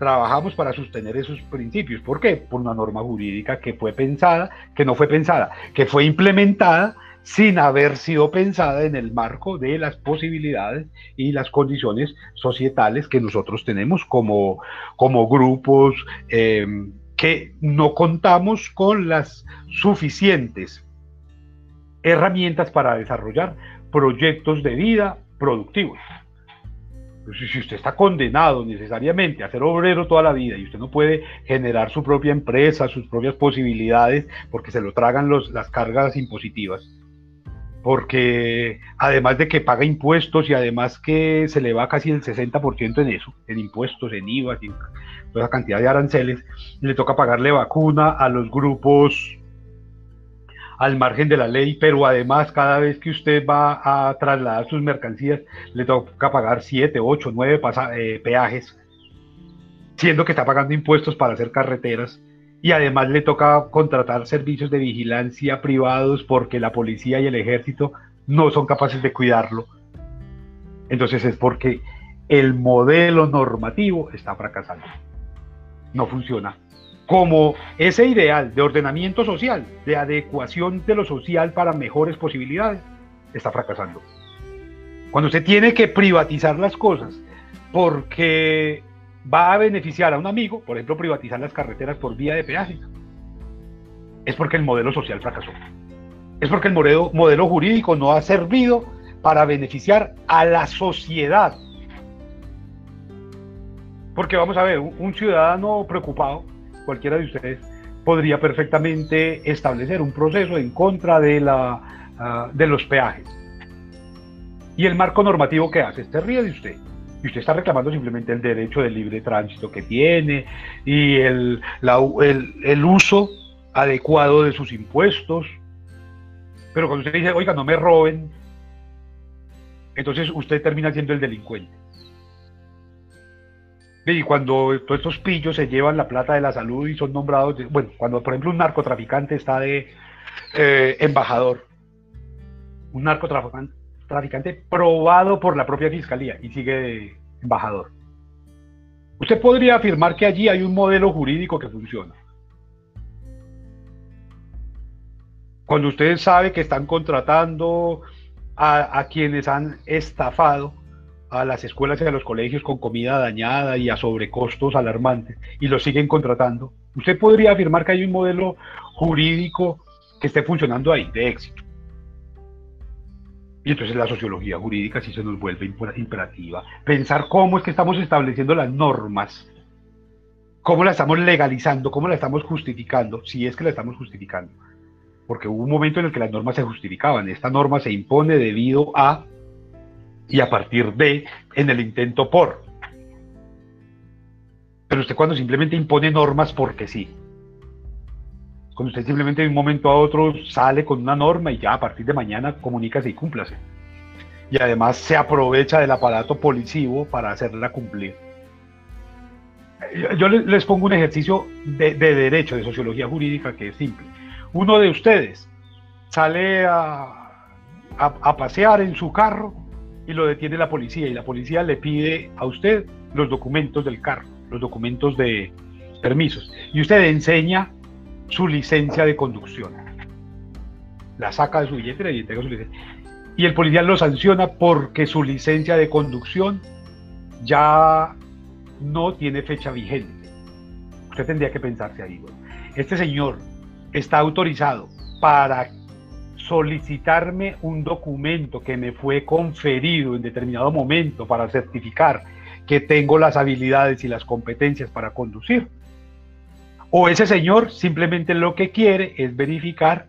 trabajamos para sostener esos principios. ¿Por qué? Por una norma jurídica que fue pensada, que no fue pensada, que fue implementada sin haber sido pensada en el marco de las posibilidades y las condiciones societales que nosotros tenemos como, como grupos eh, que no contamos con las suficientes herramientas para desarrollar proyectos de vida productivos. Pues, si usted está condenado necesariamente a ser obrero toda la vida y usted no puede generar su propia empresa, sus propias posibilidades, porque se lo tragan los, las cargas impositivas, porque además de que paga impuestos y además que se le va casi el 60% en eso, en impuestos, en IVA, en toda cantidad de aranceles, le toca pagarle vacuna a los grupos al margen de la ley, pero además cada vez que usted va a trasladar sus mercancías, le toca pagar 7, 8, 9 peajes, siendo que está pagando impuestos para hacer carreteras, y además le toca contratar servicios de vigilancia privados porque la policía y el ejército no son capaces de cuidarlo. Entonces es porque el modelo normativo está fracasando. No funciona como ese ideal de ordenamiento social, de adecuación de lo social para mejores posibilidades, está fracasando. Cuando usted tiene que privatizar las cosas porque va a beneficiar a un amigo, por ejemplo, privatizar las carreteras por vía de peaje, es porque el modelo social fracasó. Es porque el modelo, modelo jurídico no ha servido para beneficiar a la sociedad. Porque vamos a ver, un ciudadano preocupado cualquiera de ustedes podría perfectamente establecer un proceso en contra de, la, ah, de los peajes. ¿Y el marco normativo qué hace? Se ríe de usted. Y usted está reclamando simplemente el derecho de libre tránsito que tiene y el, el uso adecuado de sus impuestos. Pero cuando usted dice, oiga, no me roben, entonces usted termina siendo el delincuente. Y cuando todos estos pillos se llevan la plata de la salud y son nombrados, bueno, cuando por ejemplo un narcotraficante está de eh, embajador, un narcotraficante probado por la propia fiscalía y sigue de embajador. Usted podría afirmar que allí hay un modelo jurídico que funciona. Cuando usted sabe que están contratando a quienes han estafado, a las escuelas y a los colegios con comida dañada y a sobrecostos alarmantes y los siguen contratando, usted podría afirmar que hay un modelo jurídico que esté funcionando ahí, de éxito. Y entonces la sociología jurídica sí se nos vuelve imperativa. Pensar cómo es que estamos estableciendo las normas, cómo la estamos legalizando, cómo la estamos justificando, si es que la estamos justificando. Porque hubo un momento en el que las normas se justificaban. Esta norma se impone debido a y a partir de en el intento por. Pero usted cuando simplemente impone normas porque sí. Cuando usted simplemente de un momento a otro sale con una norma y ya a partir de mañana comunícase y cúmplase. Y además se aprovecha del aparato policivo para hacerla cumplir. Yo les pongo un ejercicio de, derecho, de sociología jurídica que es simple. Uno de ustedes sale a, a pasear en su carro y lo detiene la policía y la policía le pide a usted los documentos del carro, los documentos de permisos y usted enseña su licencia de conducción. La saca de su billetera y entrega su licencia. Y el policía lo sanciona porque su licencia de conducción ya no tiene fecha vigente. Usted tendría que pensarse ahí. este señor está autorizado para solicitarme un documento que me fue conferido en determinado momento para certificar que tengo las habilidades y las competencias para conducir. O ese señor simplemente lo que quiere es verificar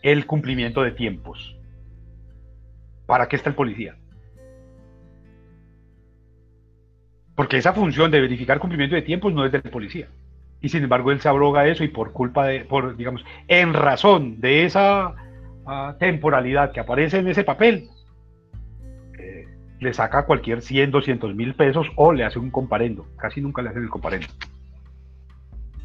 el cumplimiento de tiempos. ¿Para qué está el policía? Porque esa función de verificar cumplimiento de tiempos no es del policía. Y sin embargo él se abroga eso y por culpa de, por, digamos, en razón de esa temporalidad que aparece en ese papel, eh, le saca cualquier 100, 200 mil pesos o le hace un comparendo. Casi nunca le hacen el comparendo.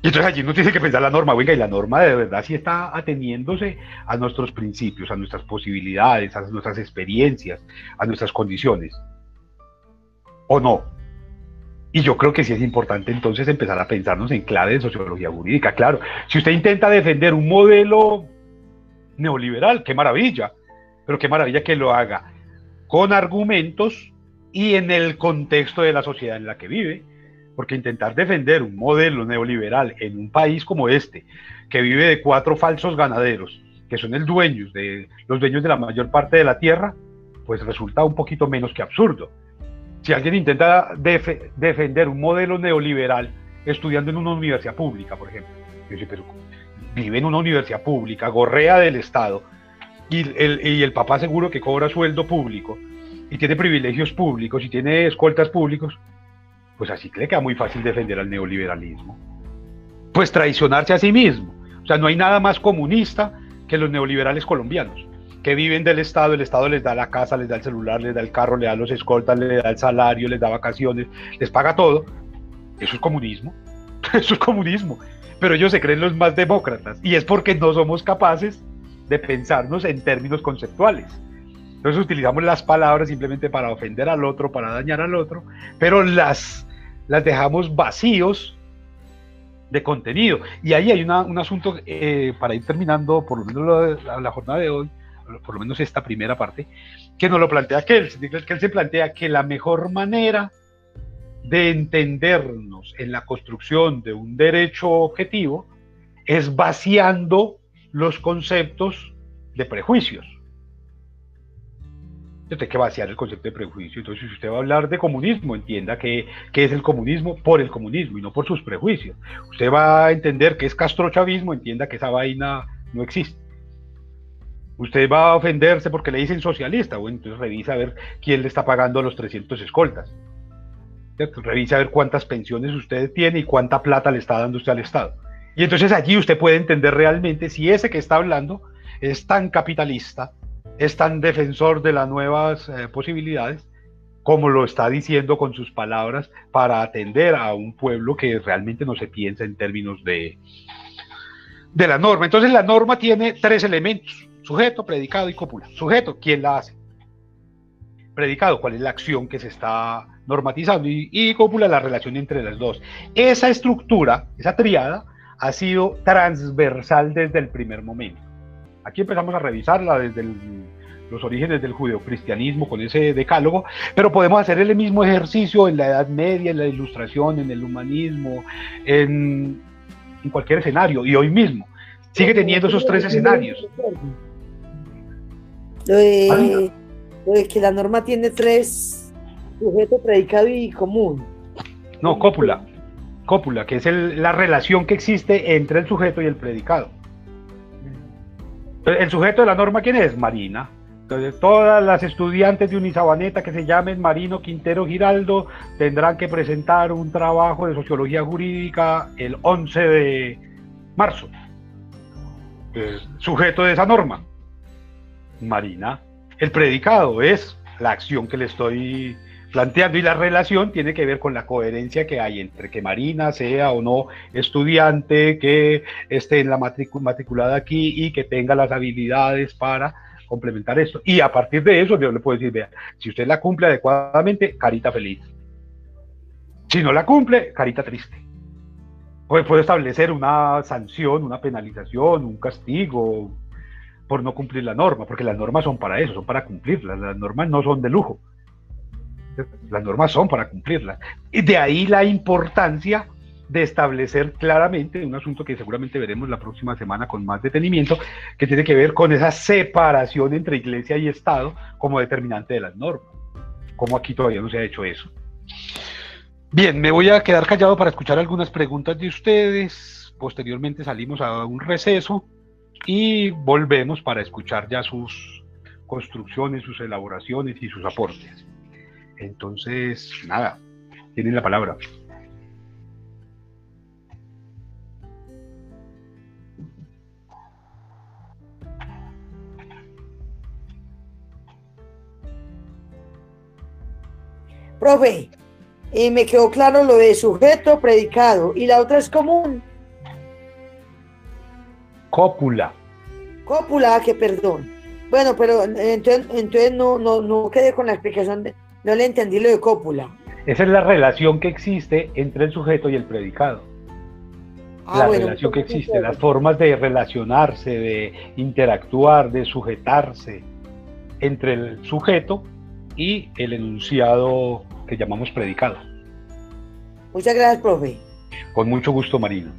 Y entonces allí no tiene que pensar la norma, venga, y la norma de verdad sí está ateniéndose a nuestros principios, a nuestras posibilidades, a nuestras experiencias, a nuestras condiciones. ¿O no? Y yo creo que sí es importante entonces empezar a pensarnos en clave de sociología jurídica. Claro, si usted intenta defender un modelo neoliberal, qué maravilla, pero qué maravilla que lo haga con argumentos y en el contexto de la sociedad en la que vive, porque intentar defender un modelo neoliberal en un país como este, que vive de cuatro falsos ganaderos, que son el dueños de, los dueños de la mayor parte de la tierra, pues resulta un poquito menos que absurdo. Si alguien intenta defender un modelo neoliberal estudiando en una universidad pública, por ejemplo, pero vive en una universidad pública, gorrea del Estado, y el, y el papá seguro que cobra sueldo público, y tiene privilegios públicos, y tiene escoltas públicos, pues así le queda muy fácil defender al neoliberalismo. Pues traicionarse a sí mismo. O sea, no hay nada más comunista que los neoliberales colombianos, que viven del Estado, el Estado les da la casa, les da el celular, les da el carro, les da los escoltas, les da el salario, les da vacaciones, les paga todo. Eso es comunismo. Eso es comunismo. Pero ellos se creen los más demócratas. Y es porque no somos capaces de pensarnos en términos conceptuales. Entonces utilizamos las palabras simplemente para ofender al otro, para dañar al otro, pero las, las dejamos vacíos de contenido. Y ahí hay un asunto, eh, para ir terminando por lo menos la, jornada de hoy, por lo menos esta primera parte, que nos lo plantea él se plantea que la mejor manera de entendernos en la construcción de un derecho objetivo es vaciando los conceptos de prejuicios. Usted que vaciar el concepto de prejuicio. Entonces, si usted va a hablar de comunismo, entienda que, es el comunismo por el comunismo y no por sus prejuicios. Usted va a entender que es castrochavismo, entienda que esa vaina no existe. Usted va a ofenderse porque le dicen socialista, bueno, entonces revisa a ver quién le está pagando los 300 escoltas. Revisa a ver cuántas pensiones usted tiene y cuánta plata le está dando usted al Estado. Y entonces allí usted puede entender realmente si ese que está hablando es tan capitalista, es tan defensor de las nuevas eh, posibilidades como lo está diciendo con sus palabras para atender a un pueblo que realmente no se piensa en términos de, de la norma. Entonces la norma tiene tres elementos, sujeto, predicado y cópula. Sujeto, ¿quién la hace? Predicado, ¿cuál es la acción que se está normatizando? Y, y la relación entre las dos. Esa estructura, esa triada, ha sido transversal desde el primer momento. Aquí empezamos a revisarla desde los orígenes del judeocristianismo con ese decálogo, pero podemos hacer el mismo ejercicio en la Edad Media, en la Ilustración, en el humanismo, en, cualquier escenario, y hoy mismo. Sigue teniendo esos tres escenarios. Lo de, que la norma tiene tres, sujeto, predicado y común. No, cópula. Cópula, que es la relación que existe entre el sujeto y el predicado. El sujeto de la norma, ¿quién es? Marina. Entonces, todas las estudiantes de Unisabaneta que se llamen Marino Quintero Giraldo tendrán que presentar un trabajo de sociología jurídica el 11 de marzo. sujeto de esa norma, Marina. El predicado es la acción que le estoy planteando y la relación tiene que ver con la coherencia que hay entre que Marina sea o no estudiante, que esté en la matriculada aquí y que tenga las habilidades para complementar esto. Y a partir de eso yo le puedo decir, vea, si usted la cumple adecuadamente, carita feliz. Si no la cumple, carita triste. Puede establecer una sanción, una penalización, un castigo por no cumplir la norma, porque las normas son para eso, son para cumplirlas, las normas no son de lujo. Las normas son para cumplirlas. Y de ahí la importancia de establecer claramente un asunto que seguramente veremos la próxima semana con más detenimiento, que tiene que ver con esa separación entre iglesia y Estado como determinante de las normas. Como aquí todavía no se ha hecho eso. Bien, me voy a quedar callado para escuchar algunas preguntas de ustedes. Posteriormente salimos a un receso y volvemos para escuchar ya sus construcciones, sus elaboraciones y sus aportes. Entonces, nada, tienen la palabra. Profe, eh, me quedó claro lo de sujeto, predicado, y la otra es común. Cópula. Cópula, que perdón. Bueno, pero entonces, entonces no, no, no quedé con la explicación de, no le entendí lo de cópula. Esa es la relación que existe entre el sujeto y el predicado. Ah, la relación que existe, las formas de relacionarse, de interactuar, de sujetarse entre el sujeto y el enunciado que llamamos predicado. Muchas gracias, profe. Con mucho gusto, Marina.